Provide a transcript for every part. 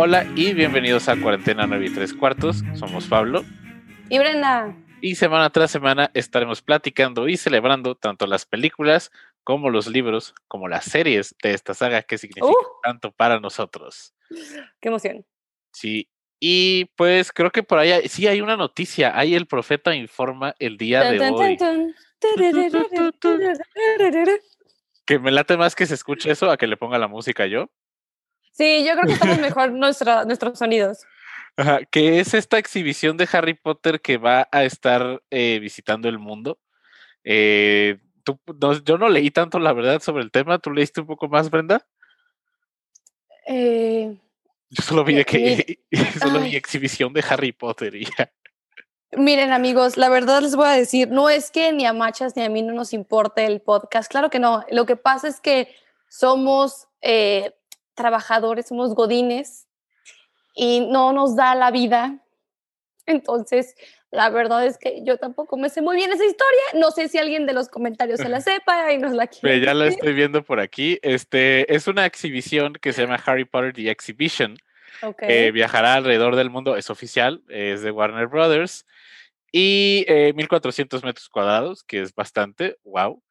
Hola y bienvenidos a Cuarentena 9 y 3 cuartos. Somos Pablo. Y Brenda. Y semana tras semana estaremos platicando y celebrando tanto las películas como los libros, como las series de esta saga que significan Uh. tanto para nosotros. Qué emoción. Sí. Y pues creo que por allá sí hay una noticia. Ahí el profeta informa el día de hoy. Que me late más que se escuche eso a que le ponga la música yo. Sí, yo creo que estamos mejor nuestra- nuestros sonidos. Ajá, que es esta exhibición de Harry Potter que va a estar eh, visitando el mundo. Eh, tú- no, yo no leí tanto, la verdad, sobre el tema. ¿Tú leíste un poco más, Brenda? Eh, Yo solo vi que solo vi exhibición de Harry Potter y ya. miren, amigos, la verdad les voy a decir, no es que ni a Machas ni a mí no nos importe el podcast. Claro que no. Lo que pasa es que somos eh, trabajadores, somos godines y no nos da la vida. Entonces, la verdad es que yo tampoco me sé muy bien esa historia. No sé si alguien de los comentarios se la sepa y nos la quiere. Ya la estoy viendo por aquí. Este es una exhibición que se llama Harry Potter The Exhibition. Ok. eh, viajará alrededor del mundo, es oficial, es de Warner Brothers. Y eh, 1400 metros cuadrados, que es bastante, wow.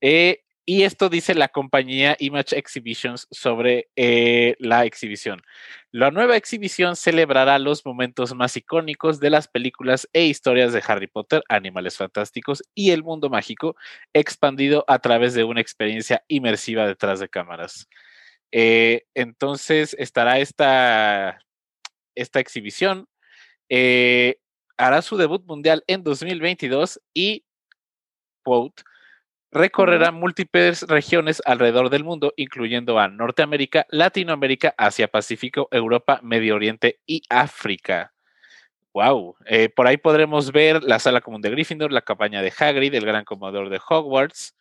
Eh, y esto dice la compañía Image Exhibitions sobre eh, la exhibición. La nueva exhibición celebrará los momentos más icónicos de las películas e historias de Harry Potter, Animales Fantásticos y el mundo mágico, expandido a través de una experiencia inmersiva detrás de cámaras. Eh, entonces estará esta, esta exhibición. eh, hará su debut mundial en 2022 y, quote, recorrerá múltiples regiones alrededor del mundo, incluyendo a Norteamérica, Latinoamérica, Asia Pacífico, Europa, Medio Oriente y África. Wow, por ahí podremos ver la sala común de Gryffindor, la cabaña de Hagrid, el gran comodor de Hogwarts.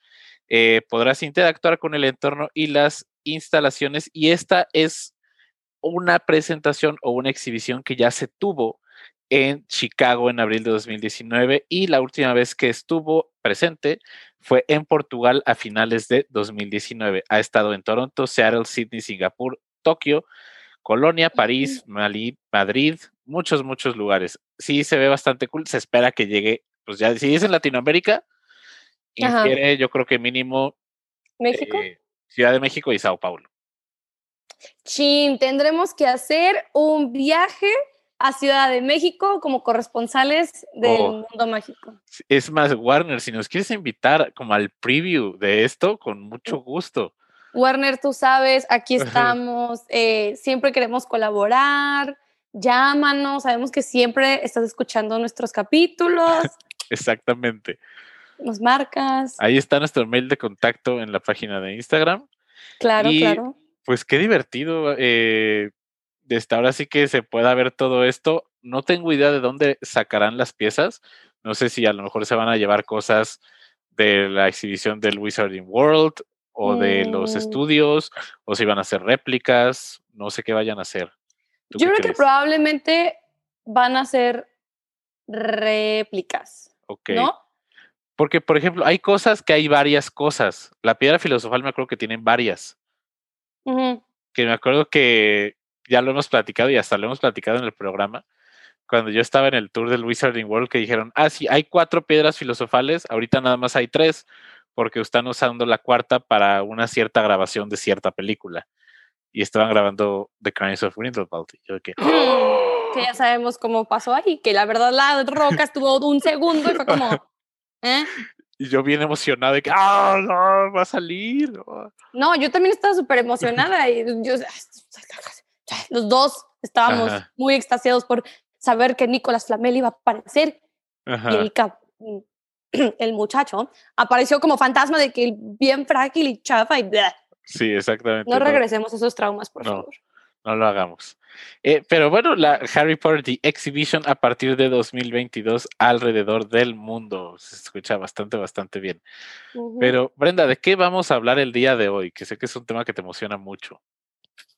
Eh, podrás interactuar con el entorno y las instalaciones y esta es una presentación o una exhibición que ya se tuvo en Chicago en abril de 2019 y la última vez que estuvo presente fue en Portugal a finales de 2019. Ha estado en Toronto, Seattle, Sydney, Singapur, Tokio, Colonia, París, Mali- Madrid, muchos, muchos lugares. Sí, se ve bastante cool. Se espera que llegue, pues ya, si es en Latinoamérica, infiere yo creo que mínimo México. eh, Ciudad de México y Sao Paulo. Chin, tendremos que hacer un viaje a Ciudad de México como corresponsales del Oh. mundo mágico. Es más, Warner, si nos quieres invitar como al preview de esto, con mucho gusto. Warner, tú sabes, aquí estamos, eh, siempre queremos colaborar, llámanos, sabemos que siempre estás escuchando nuestros capítulos, Exactamente. nos marcas, Ahí está nuestro mail de contacto en la página de Instagram. claro, y- claro. Pues qué divertido. Eh, desde ahora sí que se pueda ver todo esto. No tengo idea de dónde sacarán las piezas. No sé si a lo mejor se van a llevar cosas de la exhibición del Wizarding World o de los Mm. estudios o si van a hacer réplicas. No sé qué vayan a hacer. ¿Tú Yo creo que probablemente van a ser réplicas, Ok. ¿no? Porque, por ejemplo, hay cosas que hay varias cosas. La piedra filosofal me acuerdo que tienen varias. Que me acuerdo que ya lo hemos platicado y hasta lo hemos platicado en el programa. Cuando yo estaba en el tour del Wizarding World, que dijeron, ah, sí, hay cuatro piedras filosofales, ahorita nada más hay tres, porque están usando la cuarta para una cierta grabación de cierta película. Y estaban grabando The Crimes of Grindelwald. Yo que, que ya sabemos cómo pasó ahí, que la verdad la roca estuvo un segundo y fue como, ¿eh? y yo bien emocionado de que, ah, no, va a salir. no". No, yo también estaba súper emocionada y yo, los dos estábamos Ajá. muy extasiados por saber que Nicolás Flamel iba a aparecer y el, el muchacho apareció como fantasma de que bien frágil y chafa y bleh. Sí, exactamente. no no- regresemos a esos traumas, por No. favor. No lo hagamos. Eh, pero bueno, la Harry Potter The Exhibition a partir de 2022 alrededor del mundo. Se escucha bastante, bastante bien. Pero Brenda, ¿de qué vamos a hablar el día de hoy? Que sé que es un tema que te emociona mucho.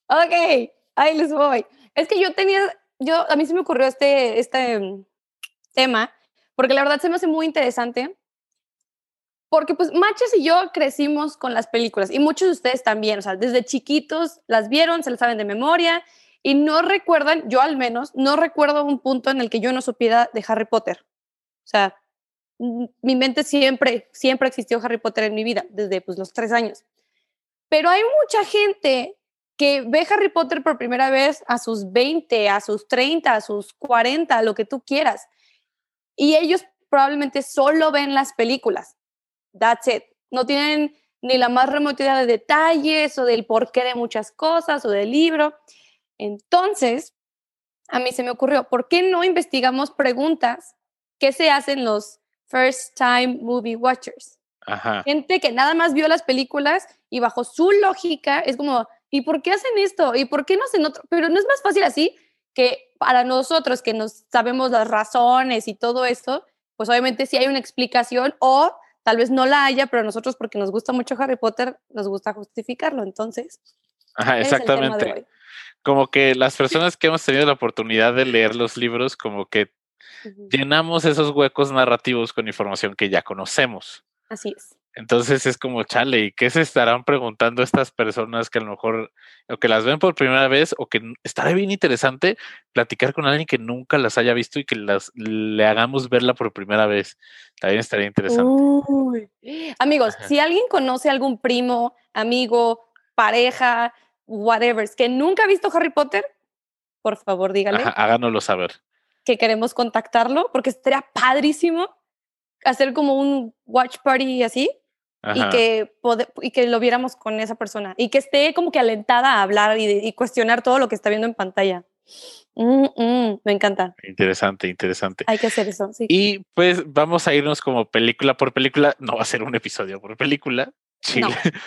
Ok, ahí les voy. Es que yo tenía, yo, a mí se me ocurrió este, este mm, tema, porque la verdad se me hace muy interesante, porque pues Machas y yo crecimos con las películas, y muchos de ustedes también, o sea, desde chiquitos las vieron, se las saben de memoria, y no recuerdan, yo al menos, no recuerdo un punto en el que yo no supiera de Harry Potter. O sea, mi mente siempre, siempre existió Harry Potter en mi vida, desde pues, los tres años. Pero hay mucha gente que ve Harry Potter por primera vez a sus 20, a sus 30, a sus 40, lo que tú quieras. Y ellos probablemente solo ven las películas. That's it. No tienen ni la más remota idea de detalles o del porqué de muchas cosas o del libro. Entonces, a mí se me ocurrió, ¿por qué no investigamos preguntas que se hacen los first time movie watchers? Gente que nada más vio las películas y bajo su lógica es como, ¿y por qué hacen esto? ¿Y por qué no hacen otro? Pero no es más fácil así que para nosotros que nos sabemos las razones y todo eso, pues obviamente sí hay una explicación o tal vez no la haya, pero nosotros porque nos gusta mucho Harry Potter, nos gusta justificarlo. Entonces, Ajá, exactamente. Como que las personas que hemos tenido la oportunidad de leer los libros, como que llenamos esos huecos narrativos con información que ya conocemos. Así es. Entonces es como, chale, ¿y qué se estarán preguntando estas personas que a lo mejor, o que las ven por primera vez, o que estará bien interesante platicar con alguien que nunca las haya visto y que las le hagamos verla por primera vez? También estaría interesante. Amigos, si alguien conoce algún primo, amigo, pareja, whatever, que nunca ha visto Harry Potter, por favor dígale. háganoslo saber. Que queremos contactarlo, porque estaría padrísimo hacer como un watch party así y que, y que lo viéramos con esa persona y que esté como que alentada a hablar y, cuestionar todo lo que está viendo en pantalla. Mm, mm, me encanta. Interesante, interesante. Hay que hacer eso, sí. Y pues vamos a irnos como película por película. No va a ser un episodio por película.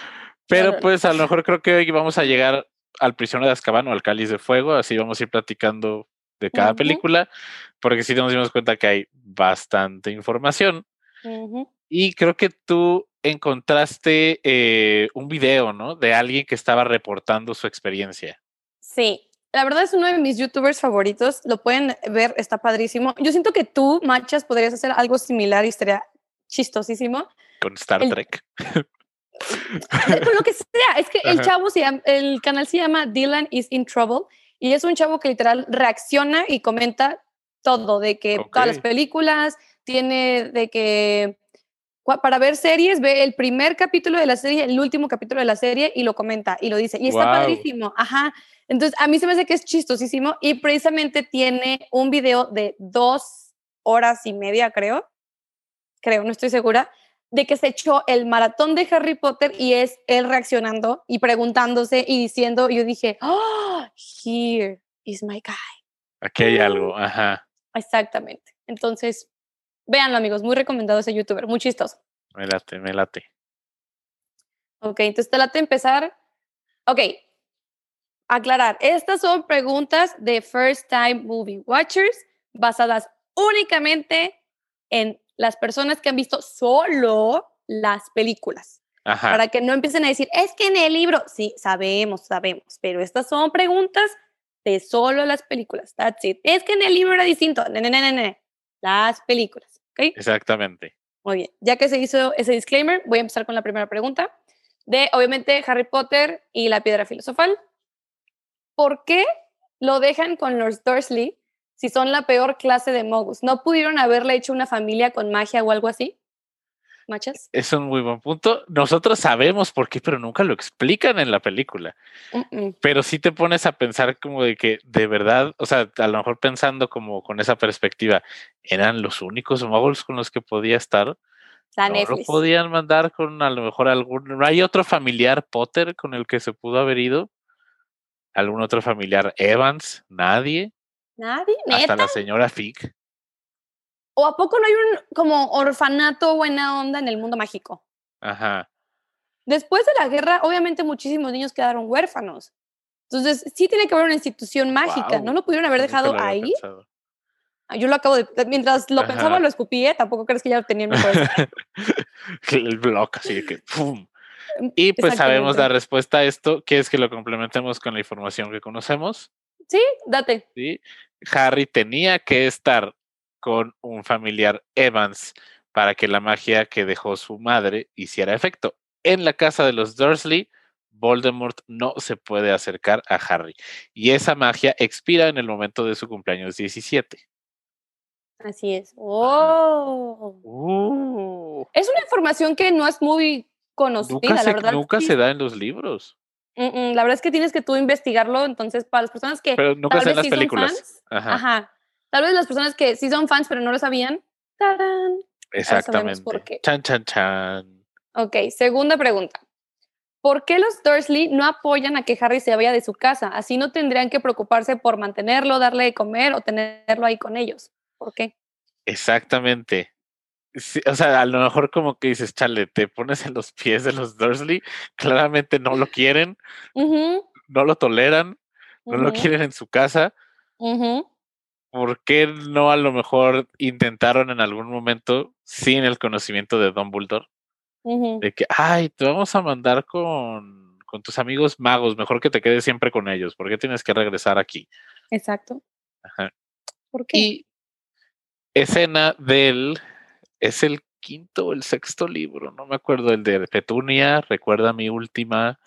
Pero pues a lo mejor creo que hoy vamos a llegar al prisionero de Azkaban o al cáliz de fuego. Así vamos a ir platicando de cada película, porque sí nos dimos cuenta que hay bastante información. Y creo que tú encontraste eh, un video, ¿no? De alguien que estaba reportando su experiencia. Sí, la verdad es uno de mis youtubers favoritos. Lo pueden ver, está padrísimo. Yo siento que tú, Machas, podrías hacer algo similar y estaría chistosísimo. Con Star Trek. Con lo que sea. Es que el chavo se llama, el canal se llama Dylan is in Trouble y es un chavo que literal reacciona y comenta todo, de que todas las películas, tiene de que para ver series, ve el primer capítulo de la serie, el último capítulo de la serie y lo comenta y lo dice. Y está padrísimo. Ajá. Entonces, a mí se me hace que es chistosísimo y precisamente tiene un video de dos horas y media, creo. Creo, no estoy segura. De que se echó el maratón de Harry Potter y es él reaccionando y preguntándose y diciendo. Y yo dije, oh, here is my guy. Aquí hay algo, ajá. Exactamente. Entonces, Véanlo, amigos, muy recomendado ese youtuber, muy chistoso. Me late, me late. Ok, entonces te late empezar. Ok, aclarar, estas son preguntas de First Time Movie Watchers basadas únicamente en las personas que han visto solo las películas. Ajá. Para que no empiecen a decir, es que en el libro, sí, sabemos, sabemos, pero estas son preguntas de solo las películas. That's it. Es que en el libro era distinto. No, no, no, no. Las películas. Exactamente. Muy bien, ya que se hizo ese disclaimer, voy a empezar con la primera pregunta de, obviamente, Harry Potter y la piedra filosofal. ¿Por qué lo dejan con los Dursley si son la peor clase de mogus? ¿No pudieron haberle hecho una familia con magia o algo así? Machas. Es un muy buen punto. Nosotros sabemos por qué, pero nunca lo explican en la película. Pero sí te pones a pensar como de que de verdad, o sea, a lo mejor pensando como con esa perspectiva, eran los únicos muggles con los que podía estar. no lo podían mandar con a lo mejor algún. ¿No hay otro familiar Potter con el que se pudo haber ido? ¿Algún otro familiar Evans? Nadie. Nadie. Hasta la señora Fick. ¿O a poco no hay un como orfanato buena onda en el mundo mágico? Ajá. Después de la guerra, obviamente muchísimos niños quedaron huérfanos. Entonces, sí tiene que haber una institución mágica. ¿No lo pudieron haber dejado ahí? Ah, yo lo acabo de. Mientras lo pensaba, lo escupí, ¿eh? Tampoco crees que ya lo tenía en mi El bloque, así que ¡pum! Mm, y pues sabemos la respuesta a esto. ¿Quieres que lo complementemos con la información que conocemos? Sí, date. Sí. Harry tenía que estar con un familiar Evans para que la magia que dejó su madre hiciera efecto. En la casa de los Dursley, Voldemort no se puede acercar a Harry. Y esa magia expira en el momento de su cumpleaños 17. Así es. ¡Oh! Uh. Es una información que no es muy conocida, nunca la se, verdad. nunca sí. se da en los libros, Mm, mm, la verdad es que tienes que tú investigarlo, entonces para las personas que pero nunca tal se en las películas. fans, Ajá, ajá. Tal vez las personas que sí son fans pero no lo sabían. ¡tarán! exactamente. por qué. Chan, chan, chan. Ok, segunda pregunta. ¿Por qué los Dursley no apoyan a que Harry se vaya de su casa? Así no tendrían que preocuparse por mantenerlo, darle de comer o tenerlo ahí con ellos. ¿Por qué? Exactamente. Sí, o sea, a lo mejor como que dices, chale, te pones en los pies de los Dursley, claramente no lo quieren, no lo toleran, no lo quieren en su casa. ¿Por qué no a lo mejor intentaron en algún momento, sin el conocimiento de Dumbledore, ujú. de que, ay, te vamos a mandar con, con tus amigos magos, mejor que te quedes siempre con ellos, ¿por qué tienes que regresar aquí? Exacto. Ajá. ¿Por qué? Y escena del, es el quinto o el sexto libro, no me acuerdo, el de Petunia, recuerda mi última,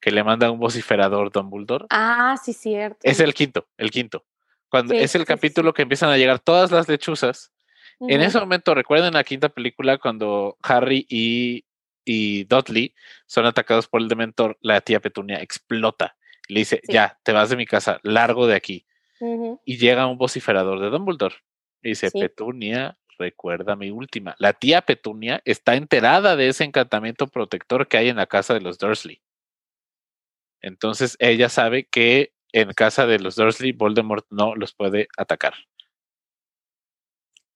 que le manda un vociferador Dumbledore. Ah, sí, cierto. Es el quinto, el quinto. Cuando Sí, es el sí, capítulo que empiezan a llegar todas las lechuzas. En ese momento, recuerden la quinta película cuando Harry y, y Dudley son atacados por el Dementor, la tía Petunia explota y le dice, ya, te vas de mi casa, largo de aquí. Y llega un vociferador de Dumbledore. Y dice. Petunia, recuerda mi última. La tía Petunia está enterada de ese encantamiento protector que hay en la casa de los Dursley. Entonces ella sabe que en casa de los Dursley, Voldemort no los puede atacar.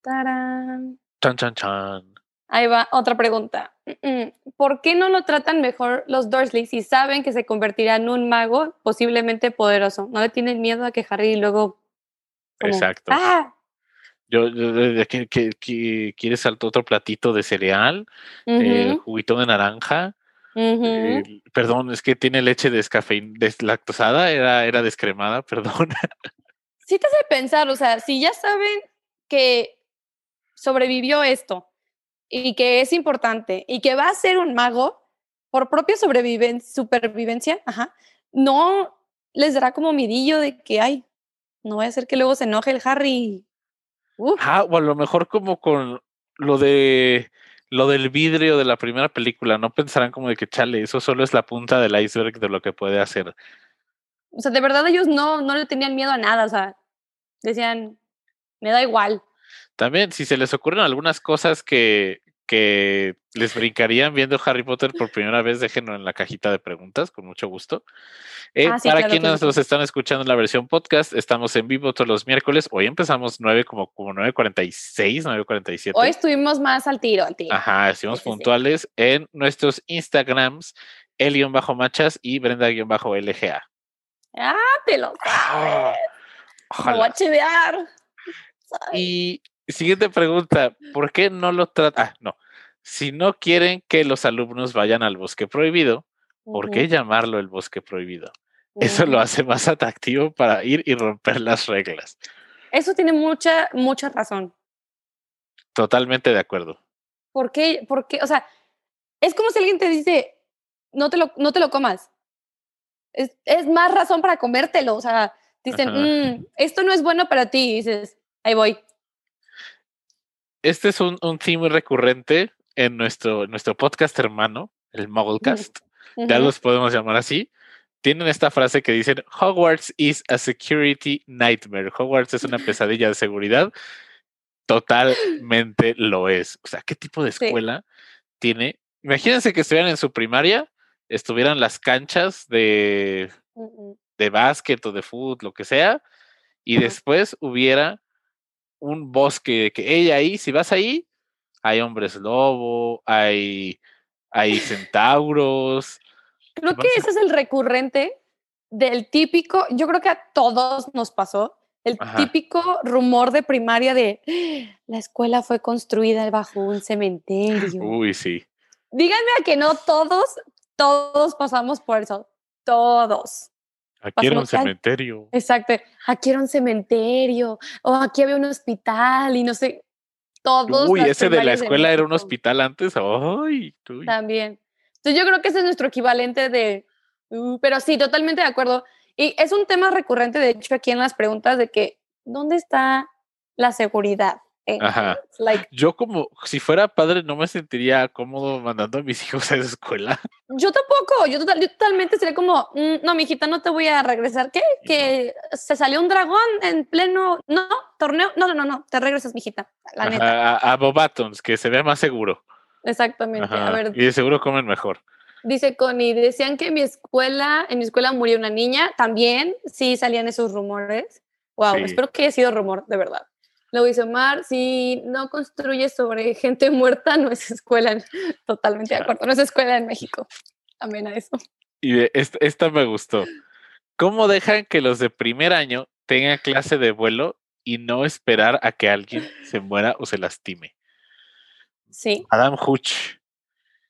Tarán. Chan, chan, chan. Ahí va, otra pregunta. Mm, mm. ¿Por qué no lo tratan mejor los Dursley si saben que se convertirá en un mago posiblemente poderoso? ¿No le tienen miedo a que Harry luego... como, Exacto. ¡Ah! Yo, yo- quieres otro platito de cereal, eh, juguito de naranja. Eh, perdón, es que tiene leche descafein, deslactosada, era, era descremada, perdón. Sí te hace pensar, o sea, si ya saben que sobrevivió esto y que es importante y que va a ser un mago por propia sobreviven supervivencia, ajá, no les dará como midillo de que, ay, no vaya a ser que luego se enoje el Harry. Uf, Ah, o a lo mejor como con lo de lo del vidrio de la primera película, no pensarán como de que chale, eso solo es la punta del iceberg de lo que puede hacer. o sea, de verdad ellos no, no le tenían miedo a nada, o sea, decían, me da igual. También, si se les ocurren algunas cosas que, que les brincarían viendo Harry Potter por primera vez, déjenlo en la cajita de preguntas, con mucho gusto. Eh, Ah, sí, para claro quienes sí. nos están escuchando en la versión podcast, estamos en vivo todos los miércoles. Hoy empezamos 9 como, como 9.46, 9.47. Hoy estuvimos más al tiro, al tiro. Ajá, estuvimos Sí, puntuales en nuestros Instagrams, el-machas y Brenda-LGA. Ah, te lo Ah, Me voy a ojalá. chivear. Y siguiente pregunta, ¿por qué no lo tratan? Ah, no. Si no quieren que los alumnos vayan al bosque prohibido, ¿por qué llamarlo el bosque prohibido? Eso lo hace más atractivo para ir y romper las reglas. Eso tiene mucha, mucha razón. Totalmente de acuerdo. ¿Por qué? ¿Por qué? O sea, es como si alguien te dice, no te lo, no te lo comas. Es, es más razón para comértelo. O sea, dicen. "Mm, esto no es bueno para ti. Y dices, ahí voy. Este es un, un theme recurrente en nuestro, en nuestro podcast hermano, el Mugglecast. ya Ujú. los podemos llamar así. Tienen esta frase que dicen, Hogwarts is a security nightmare. Hogwarts es una pesadilla de seguridad. Totalmente lo es. O sea, ¿qué tipo de Sí. escuela tiene? Imagínense que estuvieran en su primaria, estuvieran las canchas de, Ujú. de básquet o de fútbol, lo que sea, y después hubiera un bosque que ella ahí, si vas ahí, hay hombres lobo, hay, hay centauros. Creo que ese es el recurrente del típico, yo creo que a todos nos pasó, el Ajá. típico rumor de primaria de "Ah, la escuela fue construida bajo un cementerio. Uy, sí. Díganme a que no todos, todos pasamos por eso. Todos. Aquí era un cementerio. Exacto. Aquí era un cementerio. O aquí había un hospital y no sé. Todos. Uy, ese de la escuela era un hospital antes. Ay, uy. También. Entonces yo creo que ese es nuestro equivalente de Uh, pero sí, totalmente de acuerdo. Y es un tema recurrente, de hecho, aquí en las preguntas de que, ¿dónde está la seguridad? Eh, Ajá. like, Yo como, si fuera padre, no me sentiría cómodo mandando a mis hijos a esa escuela. yo tampoco, yo, total- yo totalmente sería como, "Mm, no, mijita, no te voy a regresar. ¿Qué? ¿Que se salió un dragón en pleno, no, torneo? No, no, no, no, te regresas, mijita, la neta. A, a Bobatons, que se vea más seguro. Exactamente. A Ajá, ver, Y de seguro comen mejor. Dice Connie, decían que en mi escuela, en mi escuela murió una niña, también sí salían esos rumores. Wow, Sí. espero que haya sido rumor, de verdad. Luego dice Omar, si no construyes sobre gente muerta, no es escuela. en- Totalmente de acuerdo, no es escuela en México. También a eso. Y esta, esta me gustó. ¿Cómo dejan que los de primer año tengan clase de vuelo y no esperar a que alguien se muera o se lastime? Sí, Madame Hooch.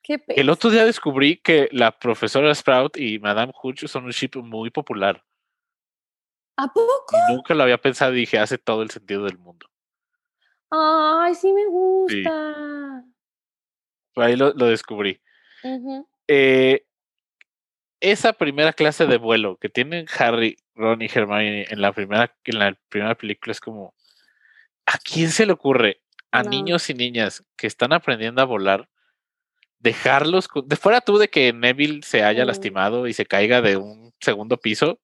qué El otro día descubrí que la profesora Sprout y Madame Hooch son un ship muy popular. ¿A poco? Y nunca lo había pensado y dije, hace todo el sentido del mundo. Ay, sí me gusta. Ahí lo, lo descubrí. Eh, esa primera clase de vuelo que tienen Harry, Ron y Hermione en la primera, en la primera película es como, ¿a quién se le ocurre? A No. niños y niñas que están aprendiendo a volar, dejarlos, de fuera tú de que Neville se haya lastimado y se caiga de un segundo piso,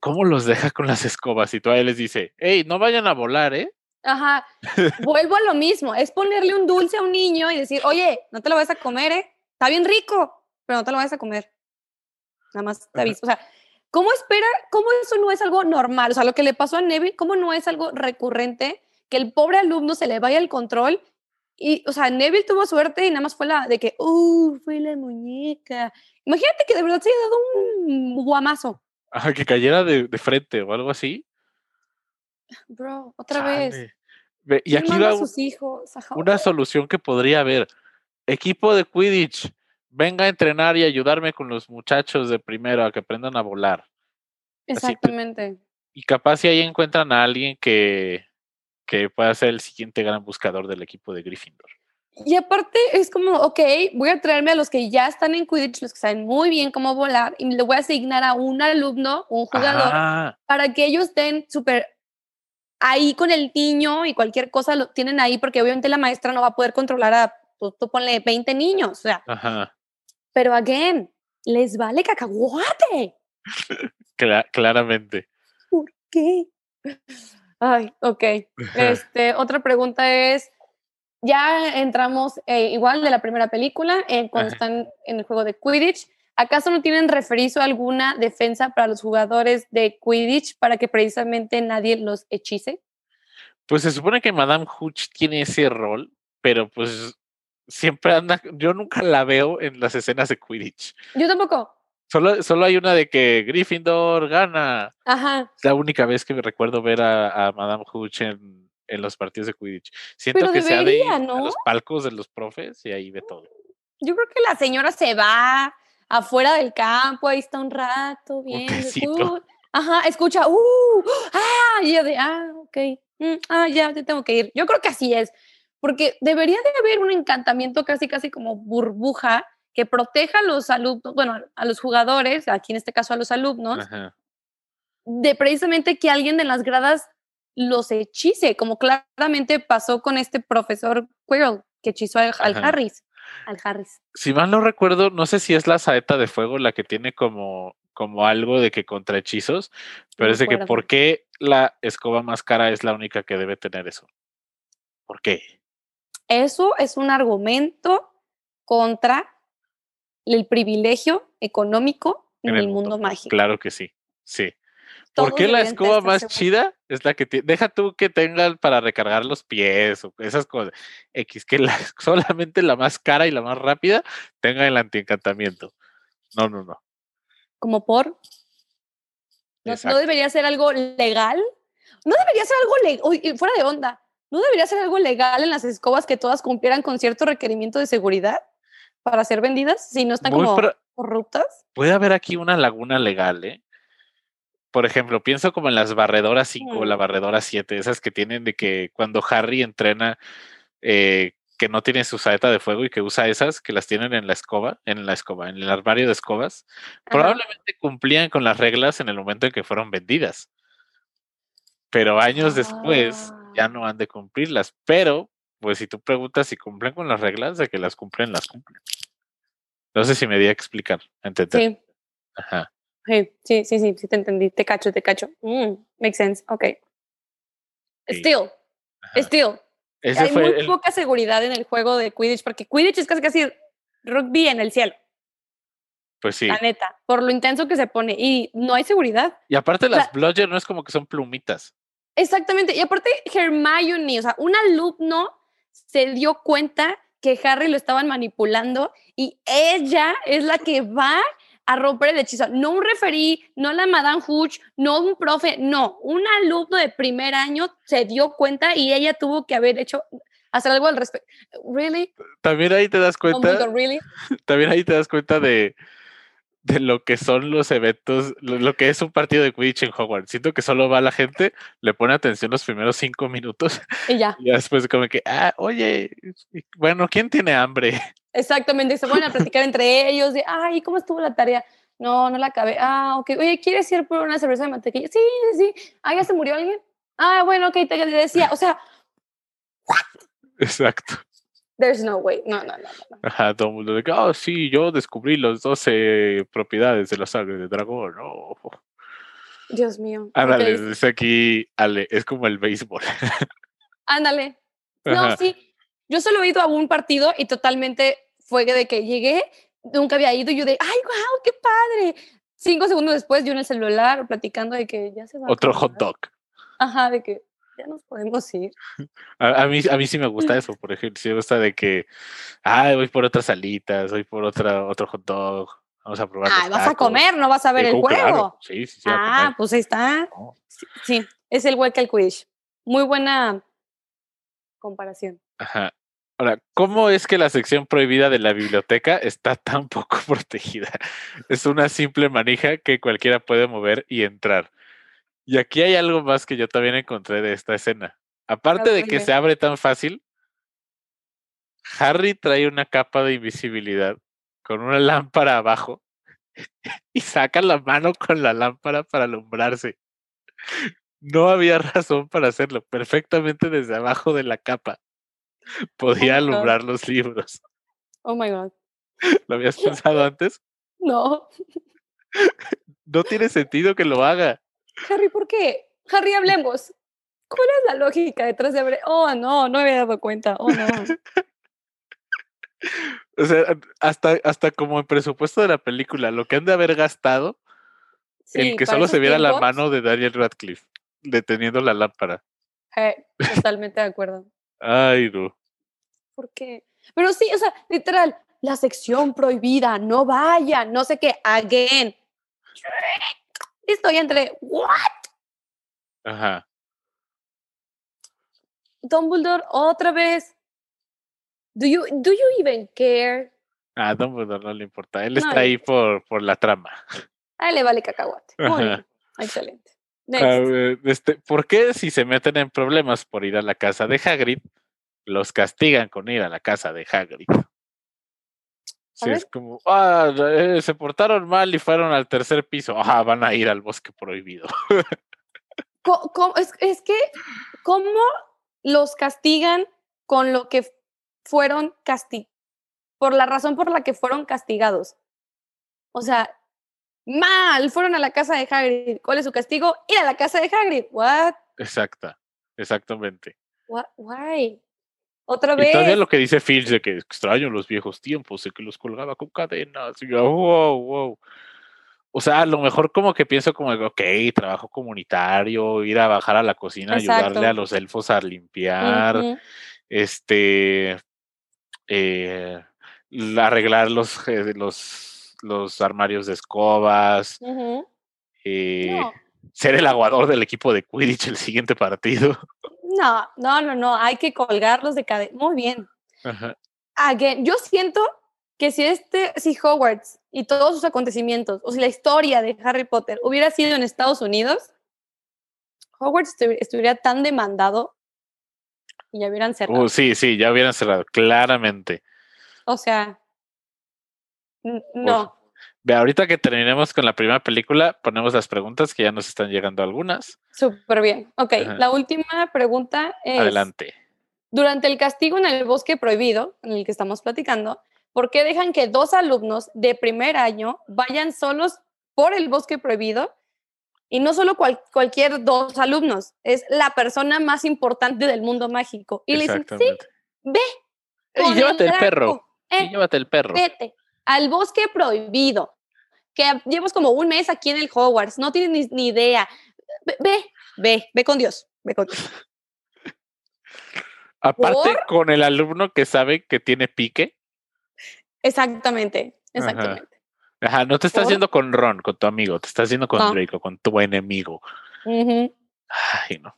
¿cómo los deja con las escobas? Y todavía les dice, hey, no vayan a volar, ¿eh? Ajá, vuelvo a lo mismo, es ponerle un dulce a un niño y decir, oye, no te lo vas a comer, ¿eh? Está bien rico, pero no te lo vas a comer. Nada más te aviso. O sea, ¿cómo espera, cómo eso no es algo normal? O sea, lo que le pasó a Neville, ¿cómo no es algo recurrente que el pobre alumno se le vaya el control? Y, o sea, Neville tuvo suerte y nada más fue la de que, uh, fue la muñeca. Imagínate que de verdad se haya dado un guamazo. Ajá, que cayera de, de frente o algo así. Bro, otra vez. Ve, Y ¿Quién aquí va sus hijos? Una solución que podría haber. Equipo de Quidditch, venga a entrenar y ayudarme con los muchachos de primero a que aprendan a volar. así, Exactamente. Y capaz si ahí encuentran a alguien que, que pueda ser el siguiente gran buscador del equipo de Gryffindor. Y aparte es como, ok, voy a traerme a los que ya están en Quidditch, los que saben muy bien cómo volar, y le voy a asignar a un alumno, un jugador, para que ellos estén súper ahí con el niño y cualquier cosa lo tienen ahí, porque obviamente la maestra no va a poder controlar a, tú, tú ponle 20 niños, o sea, ajá, pero again, les vale cacahuate. cla- claramente. ¿Por qué? Ay, ok. Este, otra pregunta es, ya entramos eh, igual de la primera película, eh, cuando Ajá. están en el juego de Quidditch. ¿Acaso no tienen referizo alguna defensa para los jugadores de Quidditch para que precisamente nadie los hechice? Pues se supone que Madame Hooch tiene ese rol, pero pues siempre anda, yo nunca la veo en las escenas de Quidditch. Yo tampoco. Solo, solo hay una de que Gryffindor gana. Ajá. Es la única vez que me recuerdo ver a, a Madame Hooch en, en los partidos de Quidditch. Siento Pero que se ha de ir debería, a los palcos de los profes y ahí ve todo. Yo creo que la señora se va afuera del campo, ahí está un rato, bien. Ajá, escucha, uh, ah, y ella de, ah, ok, mm, ah, ya, te tengo que ir. Yo creo que así es, porque debería de haber un encantamiento casi, casi como burbuja que proteja a los alumnos, bueno, a los jugadores, aquí en este caso a los alumnos, Ajá. de precisamente que alguien de las gradas los hechice, como claramente pasó con este profesor Quirrell, que hechizó al, al. Harris. Al Harris. Si mal no recuerdo, no sé si es la saeta de fuego la que tiene como, como algo de que contra hechizos, pero es de que. ¿por qué la escoba más cara es la única que debe tener eso? ¿Por qué? Eso es un argumento contra el privilegio económico en, el mundo, mágico. Claro que sí, sí. ¿Por qué la escoba más chida es la que tiene? Deja tú que tengan para recargar los pies o esas cosas. X, que la, solamente la más cara y la más rápida tenga el antiencantamiento. No, no, no. Como por. No, debería ser algo legal. No debería ser algo legal. Fuera de onda. No debería ser algo legal en las escobas que todas cumplieran con cierto requerimiento de seguridad para ser vendidas si no están Muy como corruptas. puede haber aquí una laguna legal, ¿eh? Por ejemplo, pienso como en las barredoras 5 o la barredora 7, esas que tienen de que cuando Harry entrena eh, que no tiene su saeta de fuego y que usa esas, que las tienen en la escoba, en la escoba, en el armario de escobas, probablemente cumplían con las reglas en el momento en que fueron vendidas. Pero años después ya Ah. no han de cumplirlas. Pero, pues si tú preguntas si cumplen con las reglas, de que las cumplen, las cumplen. No sé si me di a explicar, entender. Sí, Ajá. Sí, sí, sí, sí, sí, te entendí. Te cacho, te cacho. Mm, makes sense. Ok. Sí. Still, ajá. still. Ese Hay muy el- poca seguridad en el juego de Quidditch, porque Quidditch es casi casi rugby en el cielo, pues sí. la neta, por lo intenso que se pone. Y no hay seguridad. Y aparte las la- bludger no es como que son plumitas. Exactamente. Y aparte, Hermione, o sea, un alumno se dio cuenta que Harry lo estaban manipulando y ella es la que va a romper el hechizo. No un referí, no la Madame Hooch, no un profe, no. Un alumno de primer año se dio cuenta y ella tuvo que haber hecho, hacer algo al respecto. ¿Really? También ahí te das Oh cuenta, God, ¿really? también ahí te das cuenta de, de lo que son los eventos, lo, que es un partido de Quidditch en Hogwarts. Siento que solo va la gente, le pone atención los primeros cinco minutos Y ya, y después como que, ah, oye, bueno, ¿quién tiene hambre? exactamente. Se ponen a platicar entre ellos de, ay, ¿cómo estuvo la tarea? No, no la acabé. Ah, ok. Oye, ¿quieres ir por una cerveza de mantequilla? Sí, sí, sí. Ah, ¿ya se murió alguien? Ah, bueno, ok, te decía. O sea, Exacto. There's no way. No, no, no, no. Ajá, todo el mundo de que, oh, sí, yo descubrí las 12 propiedades de la sangre de dragón. Oh. Dios mío. Ándale, Ok, dice aquí, Ale, es como el béisbol. Ándale. No, Ajá. sí. Yo solo he ido a un partido y totalmente fue de que llegué, nunca había ido y yo de, ay, wow, qué padre. Cinco segundos después, yo en el celular platicando de que ya se va. Otro hot dog. Ajá, de que ya nos podemos ir. A, a mí, a mí sí me gusta eso, por ejemplo, sí me gusta de que, ay, voy por otras alitas, voy por otra, otro hot dog, vamos a probar. Ah, vas a tacos". comer, no vas a ver Sí, el oh, juego. claro, Sí, sí, sí. ah, pues ahí está. ¿no? Sí, sí, es el hueca el Quidditch. Muy buena comparación. Ajá. Ahora, ¿cómo es que la sección prohibida de la biblioteca está tan poco protegida? Es una simple manija que cualquiera puede mover y entrar. Y aquí hay algo más que yo también encontré de esta escena. Aparte de que se abre tan fácil, Harry trae una capa de invisibilidad con una lámpara abajo y saca la mano con la lámpara para alumbrarse. No había razón para hacerlo. Perfectamente desde abajo de la capa podía my God. alumbrar los libros. Oh my God. ¿Lo habías pensado antes? No. No tiene sentido que lo haga. Harry, ¿por qué? Harry, hablemos. ¿Cuál es la lógica detrás de haber.? Oh, no, no me había dado cuenta. Oh, no. O sea, hasta, hasta como el presupuesto de la película, lo que han de haber gastado Sí, en que solo se viera la mano de Daniel Radcliffe deteniendo la lámpara. eh, totalmente de acuerdo. Ay, no. ¿Por qué? Pero sí, o sea, literal, la sección prohibida, no vayan, no sé qué, again. Estoy entre, ¿what? Ajá. Dumbledore, otra vez. Do you, do you even care? A Dumbledore no le importa. Él No está ahí por, por la trama. A él le vale cacahuate. Muy bien, excelente. Ver, este, ¿Por qué si se meten en problemas por ir a la casa de Hagrid, los castigan con ir a la casa de Hagrid? Si es como, ah, eh, se portaron mal y fueron al tercer piso, ah, van a ir al bosque prohibido. Co- es, es que, ¿cómo los castigan con lo que fueron castigados? Por la razón por la que fueron castigados. O sea, mal, fueron a la casa de Hagrid. ¿Cuál es su castigo? Ir a la casa de Hagrid. What? Exacta, exactamente. What? Why? Otra Y vez. todavía lo que dice Filch de que extraño los viejos tiempos, de que los colgaba con cadenas. Y yo, wow, wow. O sea, a lo mejor como que pienso como, ok, trabajo comunitario, ir a bajar a la cocina, ayudarle a los elfos a limpiar, este, eh, la- arreglar los, eh, los, los armarios de escobas, eh, No. ser el aguador del equipo de Quidditch el siguiente partido. No, no, no, no, hay que colgarlos de cadena. Muy bien. Ajá. Again, yo siento que si este, si Hogwarts y todos sus acontecimientos, o si la historia de Harry Potter hubiera sido en Estados Unidos, Hogwarts estu- estuviera tan demandado y ya hubieran cerrado. Uh, sí, sí, ya hubieran cerrado, claramente. O sea, no. Ve, ahorita que terminemos con la primera película, ponemos las preguntas que ya nos están llegando algunas. Súper bien. Ok, Ajá. la última pregunta es, Adelante. durante el castigo en el bosque prohibido, en el que estamos platicando, ¿por qué dejan que dos alumnos de primer año vayan solos por el bosque prohibido? Y no solo cual- cualquier dos alumnos, es la persona más importante del mundo mágico. Y le dicen, sí, ve. Con llévate el perro. eh, Sí, llévate el perro. vete al bosque prohibido, que llevas como un mes aquí en el Hogwarts, no tienes ni, ni idea. Ve, ve, ve, ve con Dios, ve con Dios. Aparte, ¿Por? con el alumno que sabe que tiene pique. Exactamente, exactamente. Ajá, no te estás ¿Por? yendo con Ron, con tu amigo, te estás yendo con No. Draco, con tu enemigo. Ujú. Ay, no.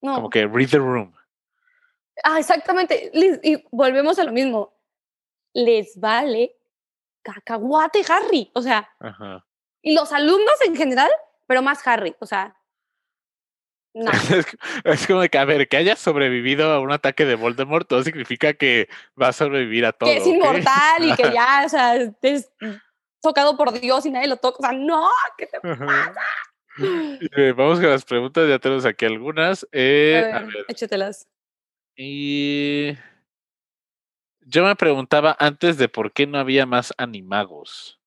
No. Como que read the room. Ah, exactamente. Y volvemos a lo mismo. Les vale cacahuate Harry. O sea, Ajá. y los alumnos en general, pero más Harry. O sea, no. Es, es como que, a ver, que haya sobrevivido a un ataque de Voldemort, todo significa que va a sobrevivir a todo. que es inmortal y que ya, o sea, es tocado por Dios y nadie lo toca. O sea, no, que te Ajá. Y, eh, Vamos con las preguntas, ya tenemos aquí algunas. Eh, A a ver, ver, échatelas. y yo me preguntaba antes de por qué no había más animagos.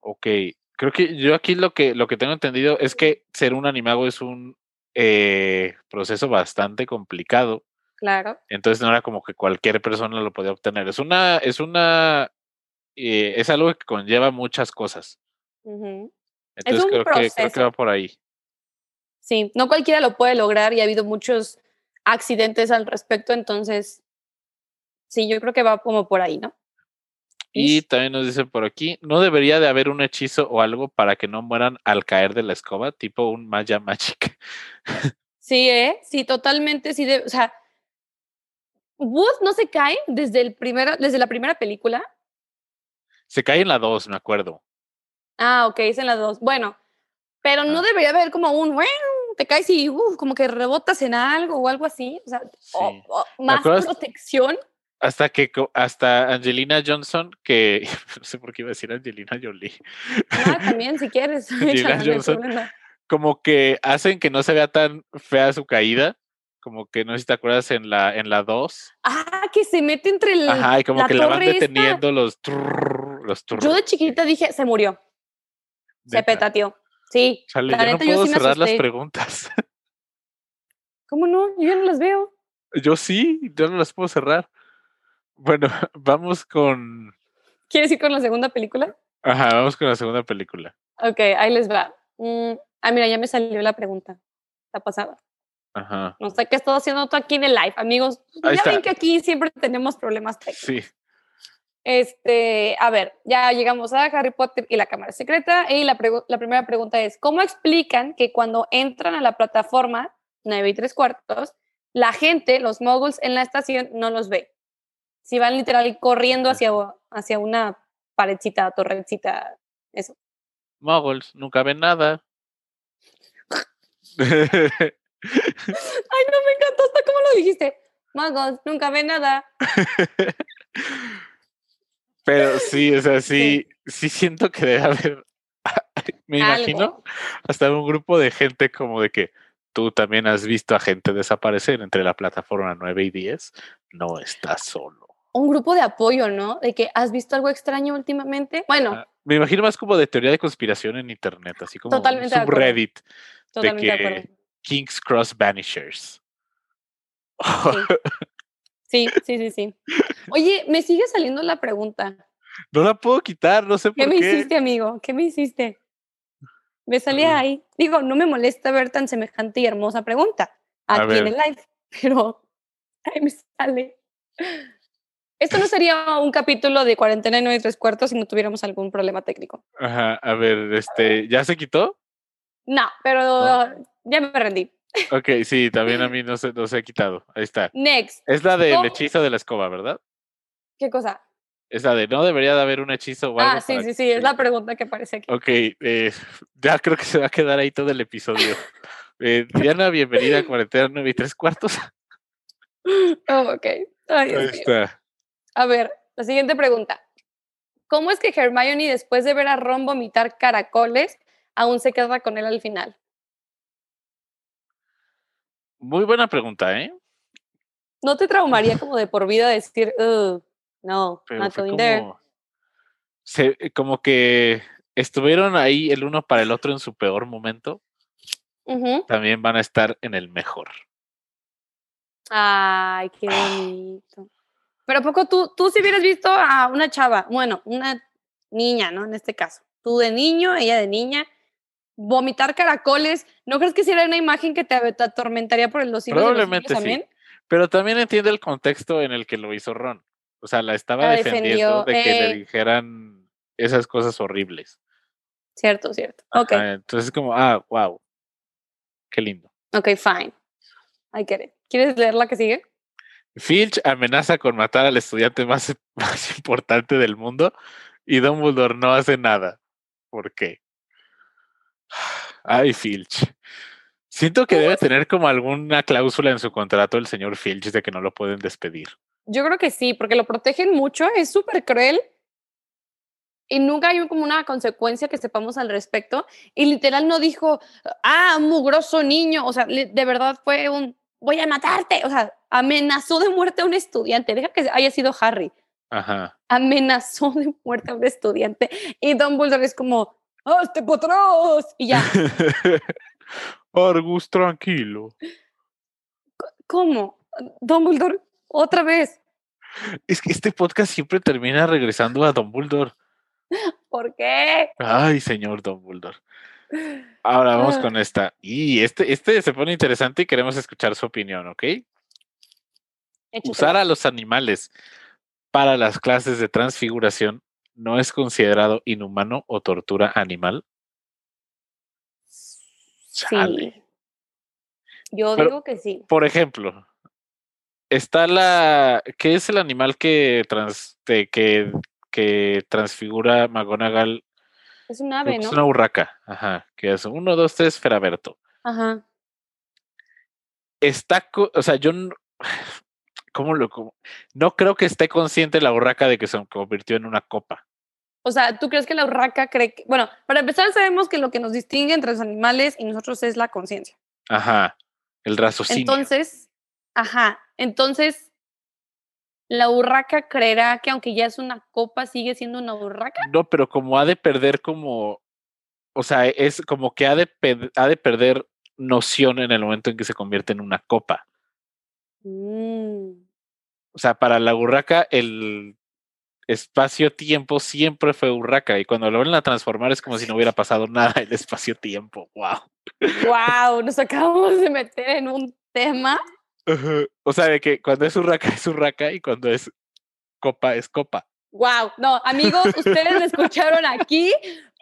Ok, creo que yo aquí lo que, lo que tengo entendido es que ser un animago es un eh, proceso bastante complicado. Claro. Entonces no era como que cualquier persona lo podía obtener. Es una, es una, eh, es algo que conlleva muchas cosas. Entonces un creo que, creo que proceso. va por ahí. Sí, no cualquiera lo puede lograr y ha habido muchos accidentes al respecto, entonces, sí, yo creo que va como por ahí, ¿no? Y también nos dice por aquí, no debería de haber un hechizo o algo para que no mueran al caer de la escoba, tipo un Maya Magic. Sí, ¿eh? Sí, totalmente, sí, de, o sea, Wood no se cae desde, el primera, desde la primera película. Se cae en la 2, me acuerdo. Ah, ok, es en las dos. Bueno, pero no Ah. debería haber como un, bueno, te caes y uf, como que rebotas en algo o algo así. O sea, o- Sí. o más protección. Hasta que hasta Angelina Johnson, que no sé por qué iba a decir Angelina Jolie, Ah, también, si quieres. Angelina no Johnson. como que hacen que no se vea tan fea su caída, como que no sé si te acuerdas en la en la 2. Ah, que se mete entre el. Ajá, y como la que la van torre esta. deteniendo los trrr, los Yo trrr, de chiquita dije, se murió. Se petateó. Sí. Chale, la yo no neta, yo puedo sí cerrar las preguntas. ¿Cómo no? Yo ya no las veo. Yo sí, yo no las puedo cerrar. Bueno, vamos con. ¿Quieres ir con la segunda película? Ajá, vamos con la segunda película. Ok, ahí les va. Mm, ah, mira, ya me salió la pregunta. La pasada. Ajá. No sé qué estás haciendo tú aquí en el live, amigos. Ahí ya está. ven que aquí siempre tenemos problemas técnicos. Sí. Este, a ver, ya llegamos a Harry Potter y la Cámara Secreta. Y la, la primera pregunta es: ¿Cómo explican que cuando entran a la plataforma 9 y 3 cuartos, la gente, los moguls en la estación, no los ve? Si van literal corriendo hacia, hacia una paredcita, torrecita, eso. Muggles, nunca ven nada. Ay, no me encantó hasta cómo lo dijiste. Muggles, nunca ven nada. Pero sí, o sea, sí, sí siento que debe haber. Me imagino Algo. hasta un grupo de gente como de que tú también has visto a gente desaparecer entre la plataforma 9 y 10. No estás solo. Un grupo de apoyo, ¿no? De que has visto algo extraño últimamente. Bueno, Ah, Me imagino más como de teoría de conspiración en internet, así como de un subreddit totalmente de que-. King's Cross Vanishers. Sí, sí, sí, sí. Oye, me sigue saliendo la pregunta. No la puedo quitar, no sé ¿Qué por me qué. hiciste, amigo? ¿Qué me hiciste? Me salía Mm. ahí. Digo, no me molesta ver tan semejante y hermosa pregunta aquí en el live, pero ahí me sale. Esto no sería un capítulo de cuarentena y nueve y tres cuartos si no tuviéramos algún problema técnico. Ajá, a ver, este, ¿ya se quitó? No, pero ¿No? ya me rendí. Ok, sí, también a mí no se, no se ha quitado. Ahí está. Next. Es la del ¿Cómo? hechizo de la escoba, ¿verdad? ¿Qué cosa? Es la de no debería de haber un hechizo o algo. Ah, sí, sí, que- sí, es la pregunta que aparece aquí. Ok, eh, ya creo que se va a quedar ahí todo el episodio. Eh, Diana, bienvenida a Cuarentena 9 y 3 cuartos. Oh, ok. Ay, Dios Ahí mío. A ver, la siguiente pregunta. ¿Cómo es que Hermione, después de ver a Ron vomitar caracoles, aún se queda con él al final? Muy buena pregunta, ¿eh? ¿No te traumaría como de por vida decir, "Ugh, no, not going there"? como, se- eh, como que estuvieron ahí el uno para el otro en su peor momento, también van a estar en el mejor. Ay, qué bonito. Pero ¿a poco tú, tú si hubieras visto a una chava, bueno, una niña, ¿no? En este caso, tú de niño, ella de niña, vomitar caracoles, ¿no crees que sería una imagen que te, te atormentaría por los siglos de los siglos Probablemente sí. Pero también entiende el contexto en el que lo hizo Ron. O sea, la estaba La defendiendo defendió, de que le eh. dijeran esas cosas horribles. Cierto, cierto. Ok, Ajá, entonces como, ah, wow. Qué lindo. ok, fine. I get it. ¿Quieres leer la que sigue? Filch amenaza con matar al estudiante más, más importante del mundo y Dumbledore no hace nada. ¿Por qué? Ay, Filch. Siento que debe tener como alguna cláusula en su contrato el señor Filch de que no lo pueden despedir. Yo creo que sí, porque lo protegen mucho, es súper cruel y nunca hay como una consecuencia que sepamos al respecto. Y literal no dijo, ah, mugroso niño, o sea, de verdad fue un, voy a matarte, o sea, amenazó de muerte a un estudiante, deja que haya sido Harry, Ajá. amenazó de muerte a un estudiante y Dumbledore es como, ¡hazte atrás! Y ya, Argus, tranquilo. ¿cómo? Dumbledore, otra vez, Es que este podcast siempre termina regresando a Dumbledore. ¿por qué? Ay, señor Dumbledore. Ahora vamos Ah. con esta. Y este, este se pone interesante y queremos escuchar su opinión, ¿ok? Usar a los animales para las clases de transfiguración no es considerado inhumano o tortura animal. Chale. Sí. Yo Pero- digo que sí. Por ejemplo, está la. ¿Qué es el animal que, trans, que, que transfigura McGonagall? Es un ave, que Es ¿no? una urraca. Ajá. Que es uno, dos, tres, Feraberto. Ajá. Está. O sea, yo. No- ¿Cómo lo.? cómo? No creo que esté consciente la urraca de que se convirtió en una copa. O sea, ¿tú crees que la urraca cree que... Bueno, para empezar sabemos que lo que nos distingue entre los animales y nosotros es la conciencia. Ajá. El raciocinio. Entonces, ajá, entonces, ¿la urraca creerá que aunque ya es una copa sigue siendo una urraca? No, pero como ha de perder como, o sea, es como que ha de, ha de perder noción en el momento en que se convierte en una copa. Mm, O sea, para la urraca el espacio-tiempo siempre fue urraca y cuando lo vuelven a transformar es como si no hubiera pasado nada el espacio-tiempo. Wow. wow, nos acabamos de meter en un tema. O sea, de que cuando es urraca es urraca y cuando es copa es copa. Wow, no, amigos, ustedes lo escucharon aquí.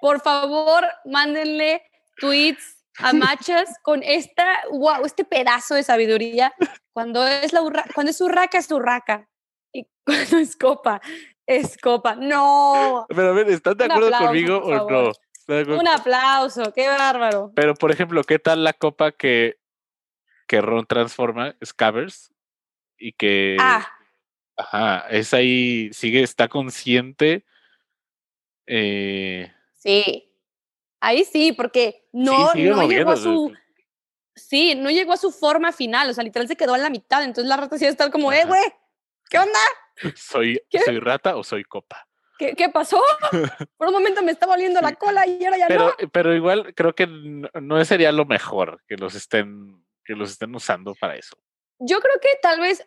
Por favor, mándenle tweets a machas con esta, wow, este pedazo de sabiduría. Cuando es la urra, cuando es urraca es urraca y cuando es copa es copa. No, Pero a ver, ¿están de acuerdo aplauso, conmigo o no? Un aplauso, qué bárbaro. Pero, por ejemplo, ¿qué tal la copa que, que Ron transforma? Scavers. Y que. Ah, Ajá, es ahí, sigue, está consciente. eh, sí. Ahí sí, porque no, no llegó a su, sí, no llegó a su forma final, o sea, literal se quedó a la mitad, entonces la rata sí está como, eh, güey, ¿qué onda? ¿Soy, ¿Qué? ¿Soy rata o soy copa? ¿Qué, qué pasó? Por un momento me estaba oliendo la cola y ahora ya Pero, no. pero igual creo que no, sería lo mejor que los estén, que los estén usando para eso. Yo creo que tal vez,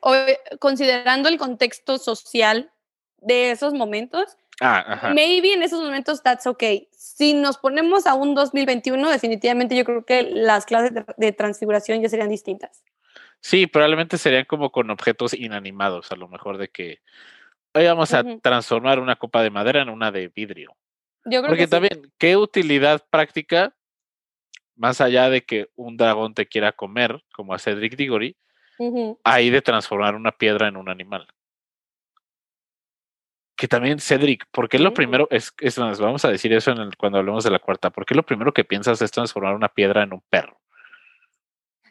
considerando el contexto social de esos momentos, Ah, ajá. maybe en esos momentos that's okay. Si nos ponemos a un 2021, definitivamente yo creo que las clases de, de transfiguración ya serían distintas. Sí, probablemente serían como con objetos inanimados, a lo mejor de que hoy vamos a transformar una copa de madera en una de vidrio. Yo creo Porque que sí. también, ¿qué utilidad práctica, más allá de que un dragón te quiera comer, como a Cedric Diggory, Ujú. hay de transformar una piedra en un animal? Que también, Cedric, ¿por qué lo primero, es, es más, vamos a decir eso en el- cuando hablemos de la cuarta, ¿por qué lo primero que piensas es transformar una piedra en un perro?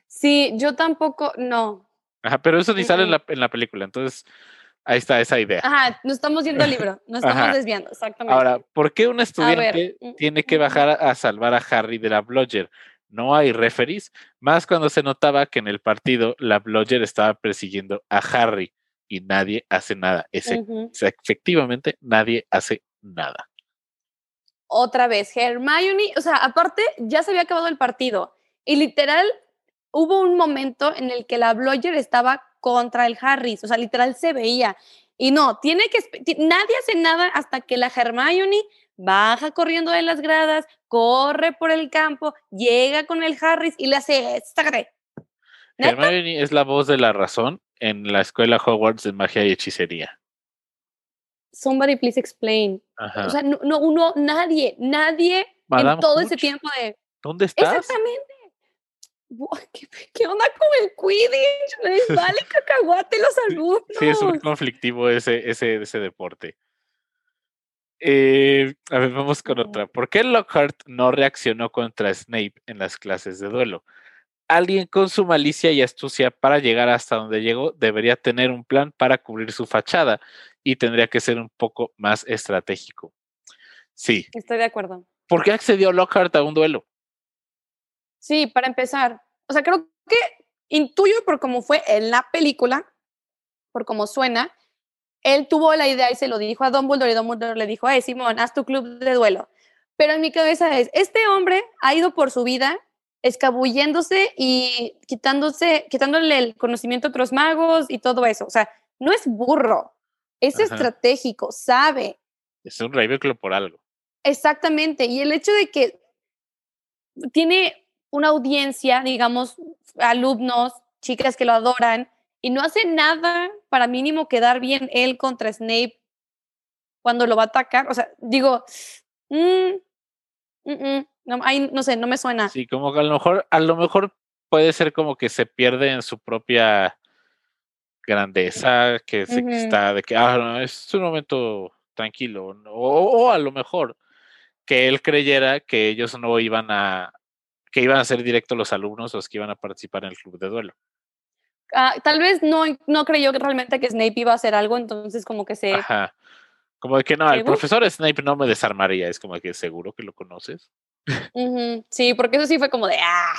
Sí, yo tampoco, no. Ajá, pero eso ni sale en la, en la película, entonces ahí está esa idea. Ajá, nos estamos yendo al libro, nos estamos Ajá. desviando, exactamente. Ahora, ¿por qué un estudiante mm, tiene que bajar a, a salvar a Harry de la Blodger? No hay referees, más cuando se notaba que en el partido la Blodger estaba persiguiendo a Harry y nadie hace nada. Ese, ujú. o sea, efectivamente, nadie hace nada. Otra vez, Hermione, o sea, aparte ya se había acabado el partido y literal hubo un momento en el que la Blodger estaba contra el Harris, o sea, literal se veía. Y no, tiene que, nadie hace nada hasta que la Hermione baja corriendo de las gradas, corre por el campo, llega con el Harris y le hace, "Sácate". Hermione es la voz de la razón en la escuela Hogwarts de magia y hechicería. Somebody please explain. Ajá. O sea, no, no, uno, nadie, nadie Madame en todo ese tiempo de... ¿Dónde estás? Exactamente. ¿Qué, qué onda con el Quidditch? Les vale cacahuate los alumnos. Sí, es muy conflictivo ese, ese, ese deporte. Eh, a ver, vamos con otra. ¿Por qué Lockhart no reaccionó contra Snape en las clases de duelo? Alguien con su malicia y astucia para llegar hasta donde llegó debería tener un plan para cubrir su fachada y tendría que ser un poco más estratégico. Sí. Estoy de acuerdo. ¿Por qué accedió Lockhart a un duelo? Sí, para empezar. O sea, creo que intuyo por cómo fue en la película, por cómo suena, él tuvo la idea y se lo dijo a Dumbledore y Dumbledore le dijo, hey, Simón, haz tu club de duelo. Pero en mi cabeza es, este hombre ha ido por su vida escabulléndose y quitándose, quitándole el conocimiento a otros magos y todo eso. O sea, no es burro, es Ajá. estratégico, sabe. Es un Ravenclaw por algo. Exactamente. Y el hecho de que tiene una audiencia, digamos, alumnos, chicas que lo adoran, y no hace nada para mínimo quedar bien él contra Snape cuando lo va a atacar. O sea, digo, mm, mm, mm, no, ahí, no sé, no me suena. Sí, como que a lo mejor, a lo mejor puede ser como que se pierde en su propia grandeza, que se está de que ah, no, es un momento tranquilo, o, o a lo mejor que él creyera que ellos no iban a, que iban a ser directos los alumnos los que iban a participar en el club de duelo. Ah, tal vez no, no creyó que realmente que Snape iba a hacer algo, entonces como que se... Ajá. Como de que no, el ¿Seguro? profesor Snape no me desarmaría, es como que seguro que lo conoces. Sí, porque eso sí fue como de, ah,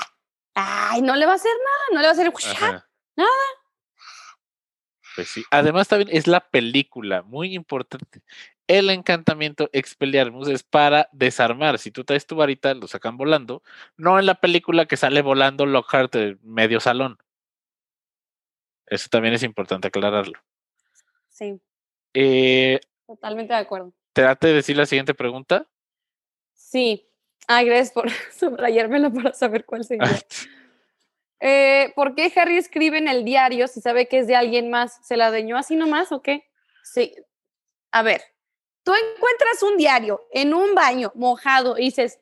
ay, no le va a hacer nada, no le va a hacer... Ajá. nada. Pues sí. Además, también es la película, muy importante. El encantamiento Expelliarmus es para desarmar. Si tú traes tu varita, lo sacan volando. No en la película que sale volando Lockhart de medio salón. Eso también es importante aclararlo. Sí, Eh, totalmente de acuerdo. ¿Te date de decir la siguiente pregunta? Sí. Ay, gracias por subrayármelo para saber cuál sería. Eh, ¿Por qué Harry escribe en el diario si sabe que es de alguien más? ¿Se la deñó así nomás o qué? Sí. A ver, tú encuentras un diario en un baño mojado y dices,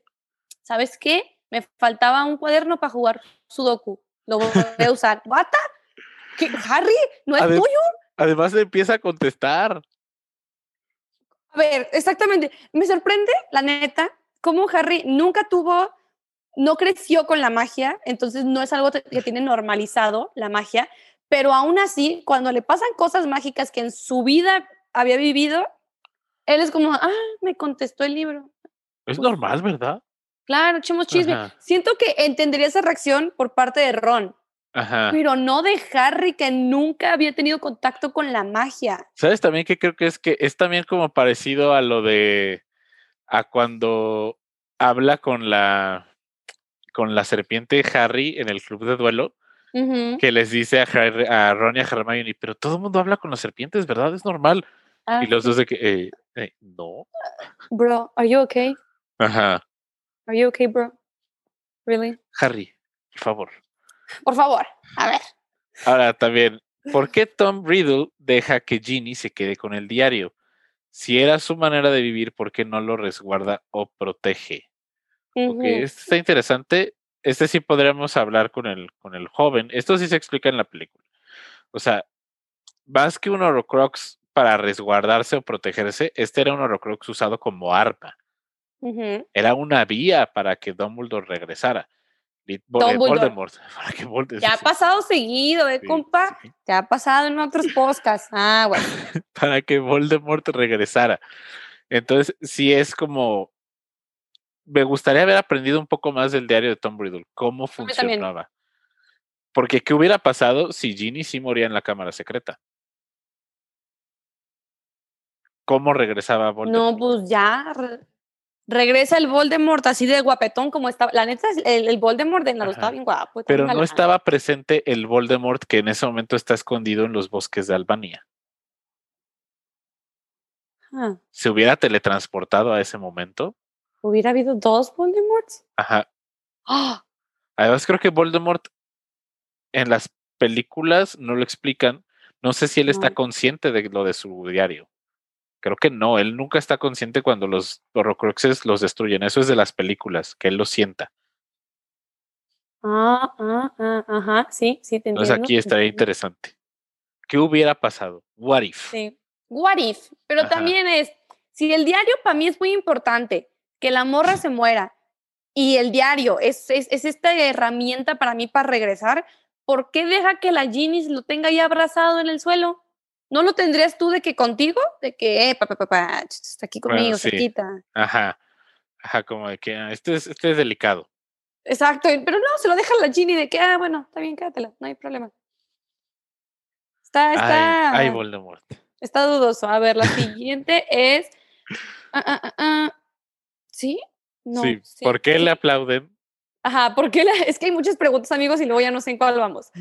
¿sabes qué? Me faltaba un cuaderno para jugar Sudoku. Lo voy a usar. ¿Bata? ¿Qué? ¿Harry? ¿No es Adem- tuyo? Además le empieza a contestar. A ver, exactamente. Me sorprende, la neta, cómo Harry nunca tuvo, no creció con la magia, entonces no es algo que tiene normalizado la magia, pero aún así, cuando le pasan cosas mágicas que en su vida había vivido, él es como, ah, me contestó el libro. Es Pues- normal, ¿verdad? Claro, echemos chisme. Ajá. Siento que entendería esa reacción por parte de Ron, Ajá. pero no de Harry, que nunca había tenido contacto con la magia. ¿Sabes también que creo que es que es también como parecido a lo de a cuando habla con la con la serpiente Harry en el club de duelo que les dice a, Harry- a Ron y a Hermione, pero todo el mundo habla con las serpientes, ¿verdad? Es normal. Ah, y los dos de que eh, eh, no. Bro, are you okay? Ajá. Are you okay, bro? Really? Harry, por favor. Por favor, a ver. Ahora también, ¿por qué Tom Riddle deja que Ginny se quede con el diario? Si era su manera de vivir, ¿por qué no lo resguarda o protege? Ujú. este está interesante. Este sí podríamos hablar con el, con el joven. Esto sí se explica en la película. O sea, más que un Horrocrux para resguardarse o protegerse, este era un Horrocrux usado como arma. Era una vía para que Dumbledore regresara. Voldemort. Ya ha pasado seguido, ¿eh, compa? Ya ha pasado en otros podcasts. Ah, bueno. para que Voldemort regresara. Entonces, sí es como. Me gustaría haber aprendido un poco más del diario de Tom Riddle, cómo funcionaba. Porque, ¿qué hubiera pasado si Ginny sí moría en la cámara secreta? ¿Cómo regresaba Voldemort? No, pues ya regresa el Voldemort así de guapetón como estaba. La neta, el, el Voldemort de Naruto estaba bien guapo. Pero no estaba presente el Voldemort que en ese momento está escondido en los bosques de Albania. Ah. ¿Se hubiera teletransportado a ese momento? ¿Hubiera habido dos Voldemorts? Ajá. ¡Ah! Además, creo que Voldemort en las películas no lo explican. No sé si él está consciente de lo de su diario. Creo que no, él nunca está consciente cuando los Horrocruxes los destruyen. Eso es de las películas, que él lo sienta. Ah, ah, ah, ajá, sí, sí, te entiendo. Entonces aquí estaría interesante. ¿Qué hubiera pasado? What if? Sí, what if. Pero también es, si el diario para mí es muy importante, que la morra se muera y el diario es, es, es esta herramienta para mí para regresar, ¿por qué deja que la Ginny lo tenga ahí abrazado en el suelo? ¿No lo tendrías tú de que contigo? De que, eh, papá, papá, está aquí conmigo, se quita. Ajá. Ajá, como de que ah, este es, este es delicado. Exacto, pero no, se lo deja la Ginny de que, ah, bueno, está bien, quédatela, no hay problema. Está, está. Ay, Voldemort. Está dudoso. A ver, la siguiente es. Ah, ah, ¿Sí? No. Sí. ¿Por qué le aplauden Ajá, ¿por qué es que hay muchas preguntas, amigos, y luego ya no sé en cuál vamos.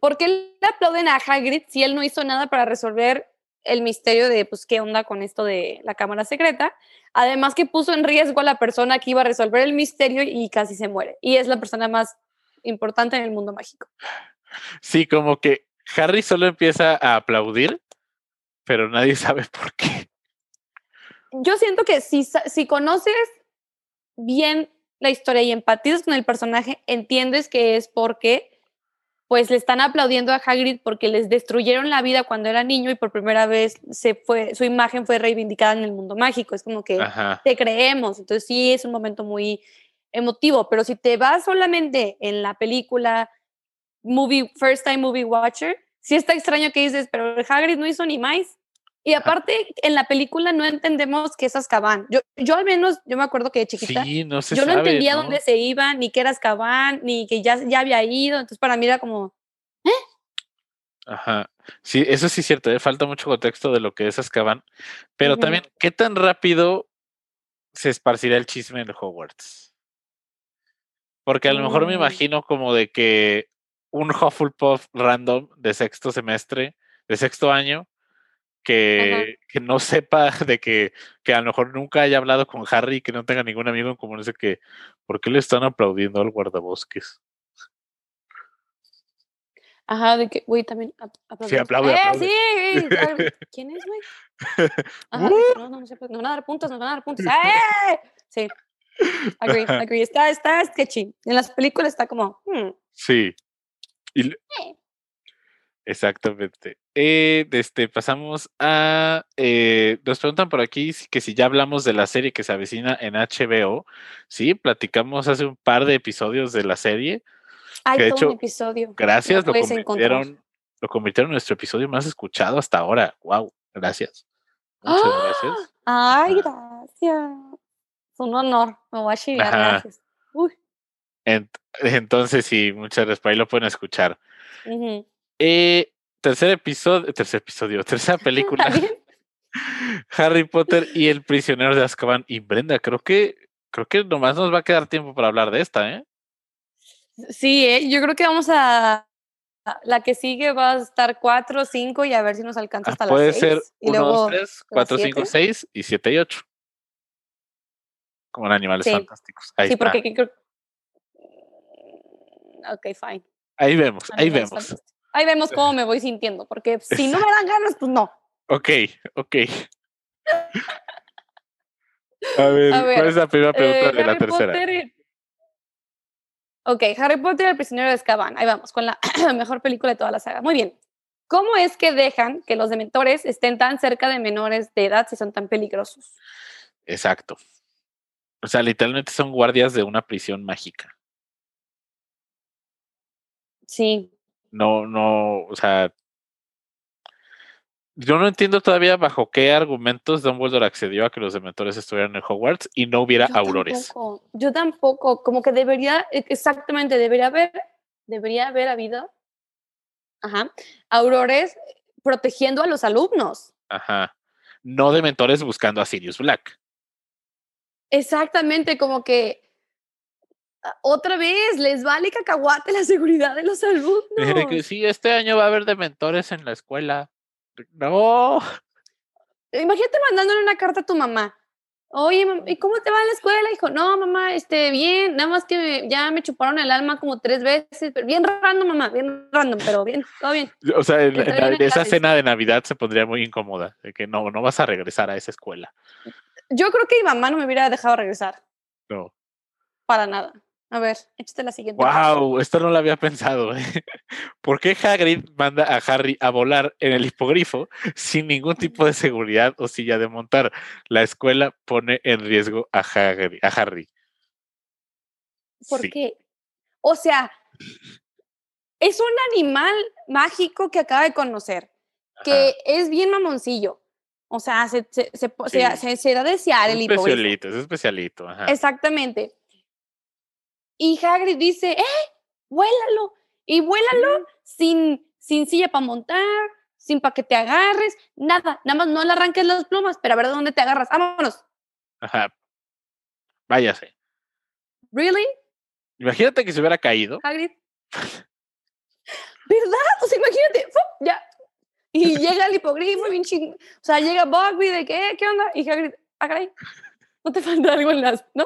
¿Por qué le aplauden a Hagrid si él no hizo nada para resolver el misterio de, pues, qué onda con esto de la cámara secreta? Además que puso en riesgo a la persona que iba a resolver el misterio y casi se muere. Y es la persona más importante en el mundo mágico. Sí, como que Harry solo empieza a aplaudir, pero nadie sabe por qué. Yo siento que si, si conoces bien la historia y empatizas con el personaje, entiendes que es porque pues le están aplaudiendo a Hagrid porque les destruyeron la vida cuando era niño y por primera vez se fue, su imagen fue reivindicada en el mundo mágico. Es como que te creemos. Entonces sí es un momento muy emotivo, pero si te vas solamente en la película movie, First Time Movie Watcher, sí está extraño que dices, pero Hagrid no hizo ni más. Y aparte, en la película no entendemos qué es Azkaban. Yo, yo al menos, yo me acuerdo que de chiquita, yo no entendía dónde se iban, ni qué era Azkaban, ni que ya, ya había ido. Entonces, para mí era como, ¿eh? Ajá. Sí, eso sí es cierto, ¿eh? falta mucho contexto de lo que es Azkaban. Pero también, ¿qué tan rápido se esparcirá el chisme en Hogwarts? Porque a lo mejor me mm. imagino como de que un Hufflepuff random de sexto semestre, de sexto año, que, que, no sepa de que, que, a lo mejor nunca haya hablado con Harry y que no tenga ningún amigo en común, ese que, ¿por qué le están aplaudiendo al guardabosques? Ajá, de que, güey, también Sí, aplaude, ¡Eh, aplaude. sí! ¿Quién es, güey? Ajá, no, no, no, nos van a dar puntos, nos van a dar puntos. ¡Eh! Sí. Agree, agree. Está, está sketchy. En las películas está como, hmm. Sí. Y, Exactamente. Eh, este, pasamos a. Eh, nos preguntan por aquí que si ya hablamos de la serie que se avecina en HBO. Sí, platicamos hace un par de episodios de la serie. Hay hecho, un episodio. Gracias, lo, convirtieron, lo convirtieron en nuestro episodio más escuchado hasta ahora. Wow, gracias. Muchas ¡Ah! gracias. Ay, gracias. Es un honor. Me voy a chivar, gracias. entonces, sí, muchas gracias. Por ahí lo pueden escuchar. Eh, tercer episodio, tercer episodio, tercera película. Harry Potter y el prisionero de Azkaban. Y Brenda, creo que, creo que nomás nos va a quedar tiempo para hablar de esta, ¿eh? Sí, ¿eh? yo creo que vamos a. La que sigue va a estar 4, 5 y a ver si nos alcanza ah, hasta puede las 6. Puede ser 1, 2, 3, 4, 5, 6 y 7 y 8. Como en Animales Fantásticos. Ahí sí, está. porque creo. Ok, fine. Ahí vemos, ahí vemos. Ahí vemos cómo me voy sintiendo, porque si no me dan ganas, pues no. Ok, ok. A ver, ¿cuál es la primera pregunta de la tercera? Potter Ok, Harry Potter y el prisionero de Azkaban. Ahí vamos, con la mejor película de toda la saga. Muy bien. ¿Cómo es que dejan que los dementores estén tan cerca de menores de edad si son tan peligrosos? Exacto. O sea, literalmente son guardias de una prisión mágica. Sí. No, no, o sea, yo no entiendo todavía bajo qué argumentos Dumbledore accedió a que los dementores estuvieran en Hogwarts y no hubiera Yo aurores. tampoco, Yo tampoco, como que debería, e- exactamente, debería haber, debería haber habido, ajá, aurores protegiendo a los alumnos. Ajá. No dementores buscando a Sirius Black. Exactamente, como que otra vez les vale cacahuate la seguridad de los alumnos. Que sí, este año va a haber dementores en la escuela. No. Imagínate mandándole una carta a tu mamá. Oye, ¿y cómo te va en la escuela? Hijo, no, mamá, este, bien, nada más que me- ya me chuparon el alma como tres veces, pero bien random, mamá, bien random, pero bien, todo bien. O sea, en, esa cena de Navidad se pondría muy incómoda. De que no, no vas a regresar a esa escuela. Yo creo que mi mamá no me hubiera dejado regresar, No. para nada. A ver, échate la siguiente. Wow, esto no lo había pensado. ¿eh? ¿Por qué Hagrid manda a Harry a volar en el hipogrifo sin ningún tipo de seguridad o silla de montar? La escuela pone en riesgo a Hagrid, a Harry. ¿Por Sí. qué? O sea, es un animal mágico que acaba de conocer, Ajá. que es bien mamoncillo. O sea, se, se, se, po- se- Sí. se- se da desear Es el hipogrifo. especialito, es especialito. Ajá. Exactamente. Y Hagrid dice, ¡eh! ¡Vuélalo! Y vuélalo sin, sin silla para montar, sin para que te agarres, nada. Nada más no le arranques las plumas, pero a ver de dónde te agarras. ¡Vámonos! Ajá. Váyase. ¿Really, Imagínate que se hubiera caído. Hagrid? ¿Verdad? O sea, imagínate, ¡fu! ya. Y llega el hipogrifo, bien ching... O sea, llega Bugsby de qué, ¿qué onda? Y Hagrid, ah, caray, no te falta algo en las, ¿no?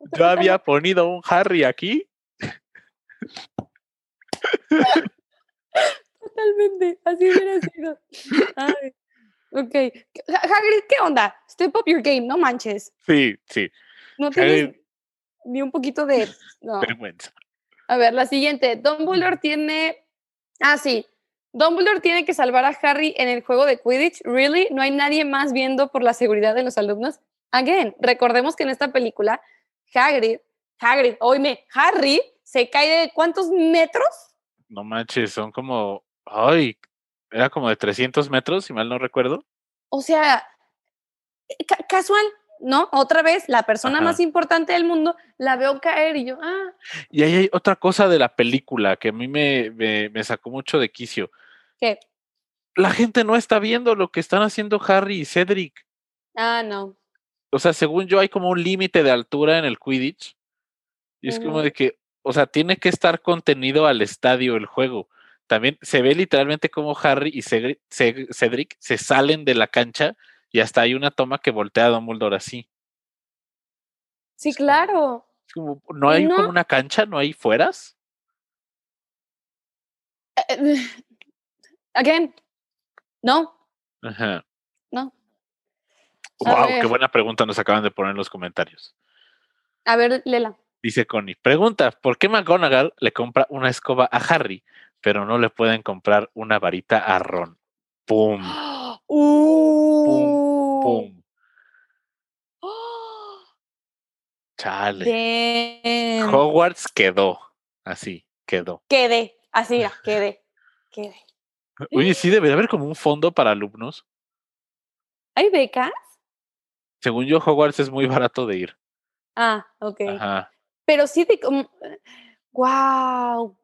¿No te Yo había ponido un Harry aquí. Totalmente, así hubiera sido. Ay, ok. Ha- Hagrid, ¿qué onda? Step up your game, no manches. Sí, sí. No tienes Hagrid. ni un poquito de... No. Vergüenza. A ver, la siguiente. Dumbledore tiene... Ah, sí. Dumbledore tiene que salvar a Harry en el juego de Quidditch. ¿Really? ¿No hay nadie más viendo por la seguridad de los alumnos? Again, recordemos que en esta película, Hagrid, Hagrid, oíme, Harry se cae de ¿cuántos metros? No manches, son como. Ay, era como de 300 metros, si mal no recuerdo. O sea, ca- casual, ¿no? Otra vez, la persona Ajá. más importante del mundo la veo caer y yo, ah, Y ahí hay otra cosa de la película que a mí me, me, me sacó mucho de quicio. ¿qué? La gente no está viendo lo que están haciendo Harry y Cedric. Ah, no. O sea, según yo, hay como un límite de altura en el Quidditch. Y es como de que, o sea, tiene que estar contenido al estadio el juego. También se ve literalmente como Harry y Cedric, Ce- Cedric se salen de la cancha y hasta hay una toma que voltea a Dumbledore así. Sí, claro. Como, ¿No hay No. como una cancha? ¿No hay fueras? Eh, Again, no, Ajá. no. Wow, qué buena pregunta nos acaban de poner en los comentarios. A ver, Lela. Dice Connie, pregunta, ¿por qué McGonagall le compra una escoba a Harry, pero no le pueden comprar una varita a Ron? ¡Pum! Uh. ¡Pum! Oh, Chale. damn. Hogwarts quedó. Así, quedó. Quedé, así era, quedé, quedé. Oye, sí debería haber como un fondo para alumnos. ¿Hay becas? Según yo, Hogwarts es muy barato de ir. Ah, ok. Ajá. Pero sí de como... ¡Wow!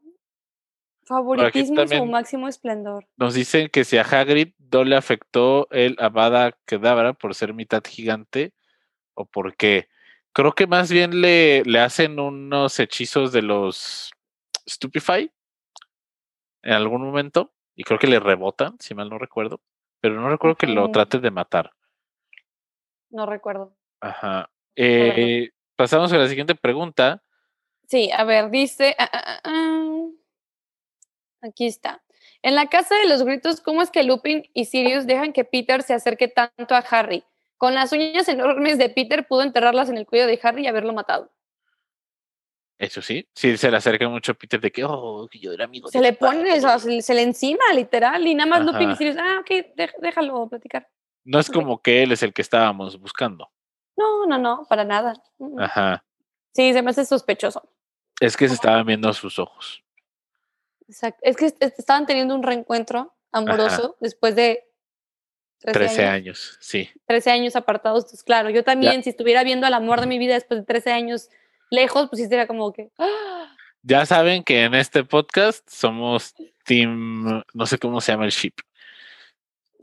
Favoritismo su también- máximo esplendor. Nos dicen que si a Hagrid no le afectó el Avada Kedavra por ser mitad gigante, o por qué. Creo que más bien le, le hacen unos hechizos de los Stupefy en algún momento, y creo que le rebotan, si mal no recuerdo, pero no recuerdo que lo Ujú. traten de matar. No recuerdo. Ajá. Eh, pasamos a la siguiente pregunta. Sí, a ver, dice. ah, ah, ah. Aquí está. En la casa de los gritos, ¿cómo es que Lupin y Sirius dejan que Peter se acerque tanto a Harry? Con las uñas enormes de Peter pudo enterrarlas en el cuello de Harry y haberlo matado. Eso sí, sí se le acerca mucho a Peter de que, oh, que yo era amigo Se le tu padre". pone, o sea, se, le encima, literal, y nada más Lupin y. Sirius, ah, ok, déjalo platicar. No es como que él es el que estábamos buscando. No, no, no, para nada. Mm, mm. Ajá. Sí, se me hace sospechoso. Es que se estaban viendo sus ojos. Exacto. Es que est- est- estaban teniendo un reencuentro amoroso después de 13, 13 años, años, sí. 13 años apartados. Pues claro, yo también, si estuviera viendo al amor de mi vida después de 13 años lejos, pues sí sería como que. ¡ah! Ya saben que en este podcast somos Team, no sé cómo se llama el ship.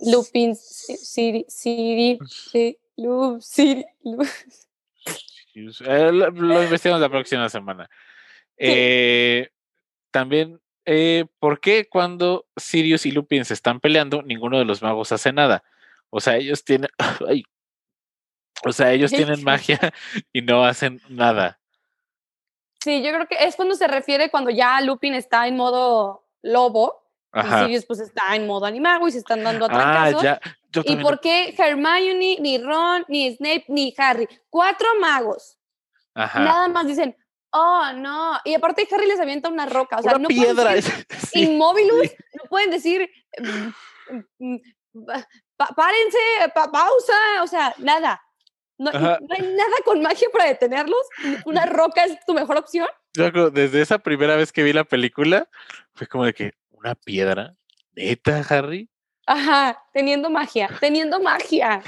Lupin, Si- Siri, Siri, sí, Lu- Siri, Lu- Eh, lo, lo investigamos la próxima semana. Eh, también, eh, ¿por qué cuando Sirius y Lupin se están peleando, ninguno de los magos hace nada? O sea, ellos tienen. ay. o sea, ellos tienen magia y no hacen nada. Sí, yo creo que es cuando se refiere cuando ya Lupin está en modo lobo y Ajá. Sirius pues está en modo animago y se están dando Ah, ya. ¿Y por qué Hermione, ni Ron, ni Snape, ni Harry? Cuatro magos. Ajá. Nada más dicen, oh, no. Y aparte Harry les avienta una roca. O sea, Una no piedra. pueden decir sí. Inmóvilus, no pueden decir, mm, mm, pa- párense, pa- pausa, o sea, nada. No, hay nada con magia para detenerlos. Una roca es tu mejor opción. Yo desde esa primera vez que vi la película, fue como de que, ¿una piedra? ¿Neta, Harry? Ajá, teniendo magia, teniendo magia.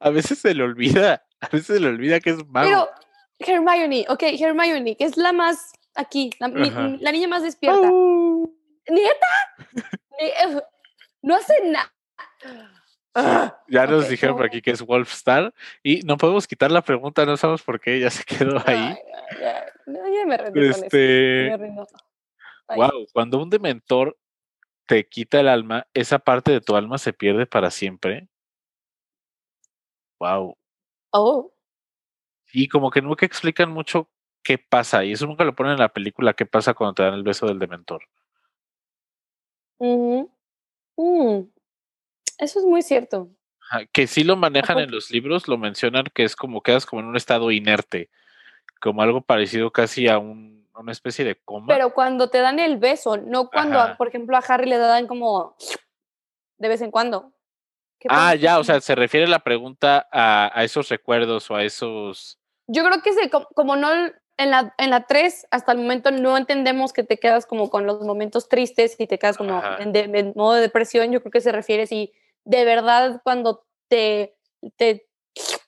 A veces se le olvida, a veces se le olvida que es mago. Pero Hermione, ok, Hermione, que es la más aquí, la, mi- Ajá. la niña más despierta. Au. ¿Neta? Eh, No hace nada. Ya nos dijeron por aquí que es Wolfstar y no podemos quitar la pregunta, no sabemos por qué, ya se quedó ahí. Ay, ya, no, ya me rendí con eso. Este, me rindo. Wow, cuando un dementor te quita el alma, esa parte de tu alma se pierde para siempre. Wow. Oh, Y como que nunca explican mucho qué pasa, y eso nunca lo ponen en la película, qué pasa cuando te dan el beso del dementor. Mm, Eso es muy cierto. Que sí lo manejan Ajá. en los libros, lo mencionan que es como quedas como en un estado inerte, como algo parecido casi a un, una especie de coma. Pero cuando te dan el beso, no cuando, Ajá. por ejemplo, a Harry le dan como de vez en cuando. ¿Qué ah, ya, o sea, se refiere la pregunta a, a esos recuerdos o a esos. Yo creo que se, como, como no en la, en la 3 hasta el momento no entendemos que te quedas como con los momentos tristes y te quedas como Ajá. en, de- en modo de depresión. Yo creo que se refiere si de verdad cuando te, te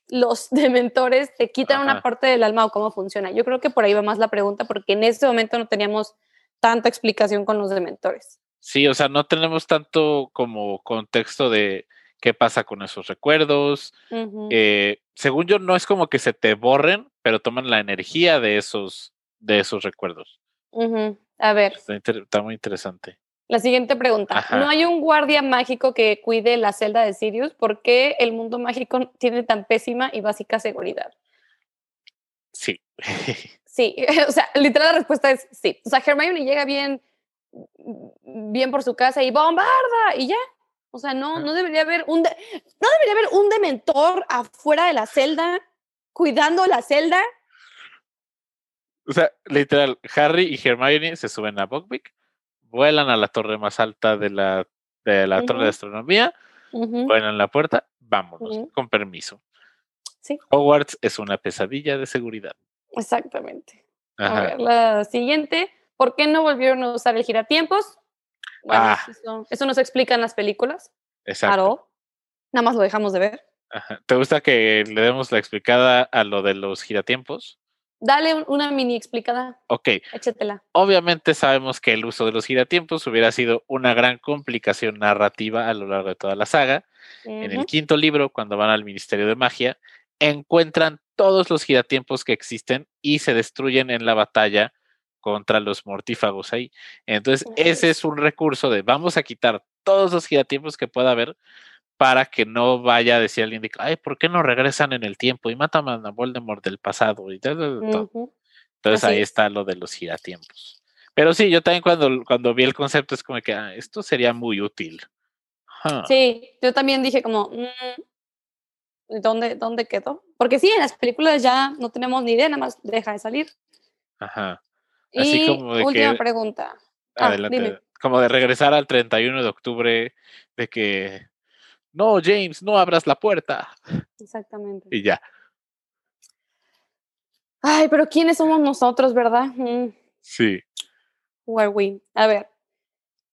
los dementores te quitan una parte del alma o cómo funciona. Yo creo que por ahí va más la pregunta porque en ese momento no teníamos tanta explicación con los dementores. Sí, o sea, no tenemos tanto como contexto de qué pasa con esos recuerdos. Eh, según yo, no es como que se te borren, pero toman la energía de esos, de esos recuerdos. A ver, Está, está muy interesante. La siguiente pregunta. Ajá. ¿No hay un guardia mágico que cuide la celda de Sirius? ¿Por qué el mundo mágico tiene tan pésima y básica seguridad? Sí. Sí, o sea, literal la respuesta es sí. O sea, Hermione llega bien, bien por su casa y bombarda y ya. O sea, no, no debería haber un, de- no debería haber un dementor afuera de la celda cuidando la celda. O sea, literal, Harry y Hermione se suben a Buckbeak, vuelan a la torre más alta de la, de la torre de astronomía, Ujú, vuelan la puerta, vámonos, con permiso. Sí, Hogwarts es una pesadilla de seguridad. exactamente. A ver, la siguiente. ¿Por qué no volvieron a usar el giratiempos? Bueno, Ah. eso, eso nos explican las películas. Exacto. Claro. Nada más lo dejamos de ver. Ajá. ¿Te gusta que le demos la explicada a lo de los giratiempos? Dale un- una mini explicada. Ok, Échatela. obviamente sabemos que el uso de los giratiempos hubiera sido una gran complicación narrativa a lo largo de toda la saga. En el quinto libro, cuando van al Ministerio de Magia, encuentran todos los giratiempos que existen y se destruyen en la batalla contra los mortífagos ahí. Entonces, ese es un recurso de vamos a quitar todos los giratiempos que pueda haber para que no vaya a decir alguien de, ay, ¿por qué no regresan en el tiempo y matan a Voldemort del pasado? Y tal, tal, tal". Ujú. Entonces Así ahí es. está lo de los giratiempos. Pero sí, yo también cuando, cuando vi el concepto es como que ah, esto sería muy útil. Huh. Sí, yo también dije como, mm, ¿dónde, ¿dónde quedó? Porque sí, en las películas ya no tenemos ni idea, nada más deja de salir. Ajá. Así y como de última que- pregunta. Ah, Adelante. dime. Como de regresar al 31 de octubre, de que no, James, no abras la puerta. Exactamente. Y ya. Ay, pero ¿quiénes somos nosotros, verdad? Mm, Sí. were we? A ver,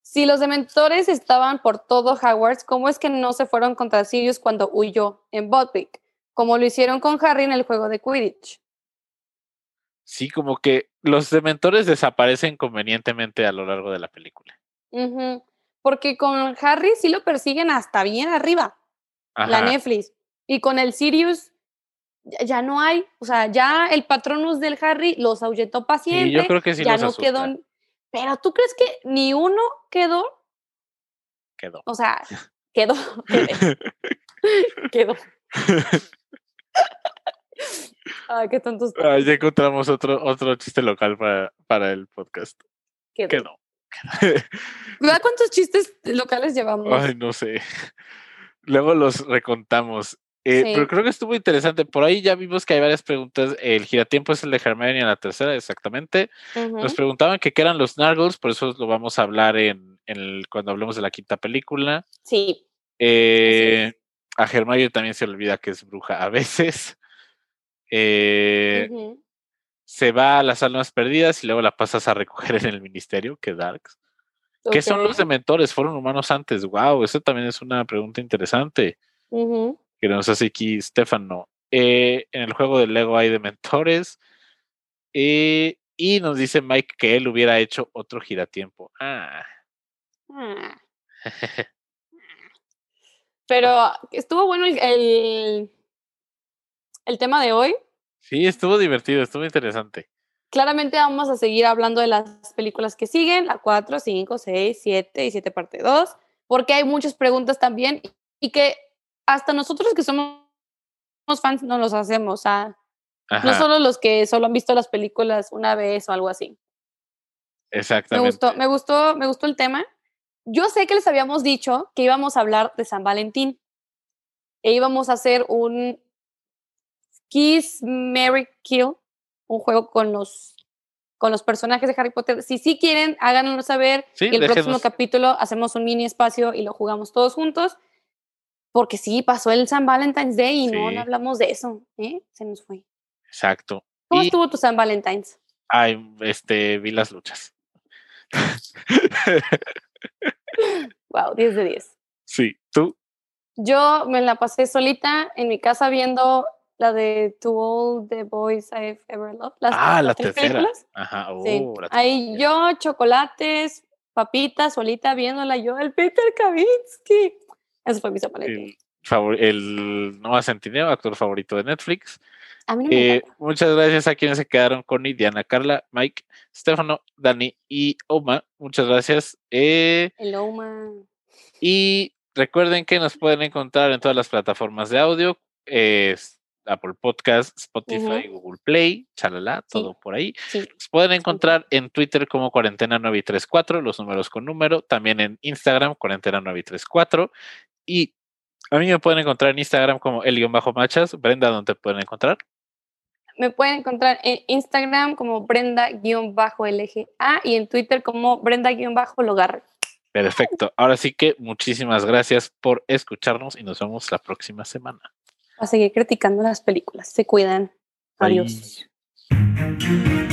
si los dementores estaban por todo Hogwarts, ¿cómo es que no se fueron contra Sirius cuando huyó en Botwick? Como lo hicieron con Harry en el juego de Quidditch. Sí, como que los dementores desaparecen convenientemente a lo largo de la película. Ujú, Porque con Harry sí lo persiguen hasta bien arriba, la. Netflix. Y con el Sirius ya, no hay, o sea, ya el patronus del Harry los ahuyentó para Sí, yo creo que sí ya los no asusta. quedó. Pero tú crees que ni uno quedó, Quedó. o sea, quedó, quedó. Ay, qué tontos. Ah, ya encontramos otro, otro chiste local para, para el podcast. Quedó. Quedó. ¿Verdad cuántos chistes locales llevamos? Ay, no sé. Luego los recontamos. Eh, Sí. Pero creo que estuvo interesante. Por ahí ya vimos que hay varias preguntas. El giratiempo es el de Hermione en la tercera, exactamente. Nos preguntaban que qué eran los Nargles, por eso lo vamos a hablar en, en el- cuando hablemos de la quinta película. Sí. Eh, a Hermione también se le olvida que es bruja a veces. Eh. Se va a las almas perdidas y luego la pasas a recoger en el ministerio, que Darks. ¿Qué son los dementores? ¿Fueron humanos antes? Wow, eso también es una pregunta interesante Ujú. que nos hace aquí Stefano. Eh, en el juego de Lego hay dementores. eh, y nos dice Mike que él hubiera hecho otro giratiempo. Ah, Ah. Pero estuvo bueno el, el, el tema de hoy. Sí, estuvo divertido, estuvo interesante. Claramente vamos a seguir hablando de las películas que siguen, la 4, 5, 6, 7 y 7 parte 2, porque hay muchas preguntas también y que hasta nosotros que somos fans no los hacemos, o sea, no solo los que solo han visto las películas una vez o algo así. Me exactamente. gustó, me gustó, me gustó el tema. Yo sé que les habíamos dicho que íbamos a hablar de San Valentín e íbamos a hacer un Kiss, Mary, Kill, un juego con los con los personajes de Harry Potter. Si sí quieren, háganoslo saber. Sí, y el próximo capítulo hacemos un mini espacio y lo jugamos todos juntos. Porque sí, pasó el San Valentine's Day y no, hablamos de eso. ¿eh? Se nos fue. Exacto. ¿Cómo Y, estuvo tu San Valentine's? ay, este, vi las luchas. Wow, 10 de 10. sí, tú. Yo me la pasé solita en mi casa viendo la de To All the Boys I've Ever Loved. Las, Ah, la tres tercera. películas. Ajá, Sí. oh, la Ahí yo, chocolates, papitas, solita viéndola yo, el Peter Kavinsky. Eso fue mi Valentín. el, el Noah Centineo, actor favorito de Netflix. A mí no me Eh, muchas gracias a quienes se quedaron con Diana, Carla, Mike, Stefano, Dani y Oma. Muchas gracias. Eh, El Oma. y recuerden que nos pueden encontrar en todas las plataformas de audio. eh, Apple Podcast, Spotify, Google Play, chalala, Sí. todo por ahí. Sí. Pueden encontrar en Twitter como cuarentena 934, los números con número, también en Instagram, cuarentena 934. Y a mí me pueden encontrar en Instagram como el-machas. Brenda, ¿dónde te pueden encontrar? Me pueden encontrar en Instagram como Brenda-LGA y en Twitter como Brenda-Logarre. Perfecto. Ahora sí que muchísimas gracias por escucharnos y nos vemos la próxima semana. A seguir criticando las películas. Se cuidan. Adiós. Bye.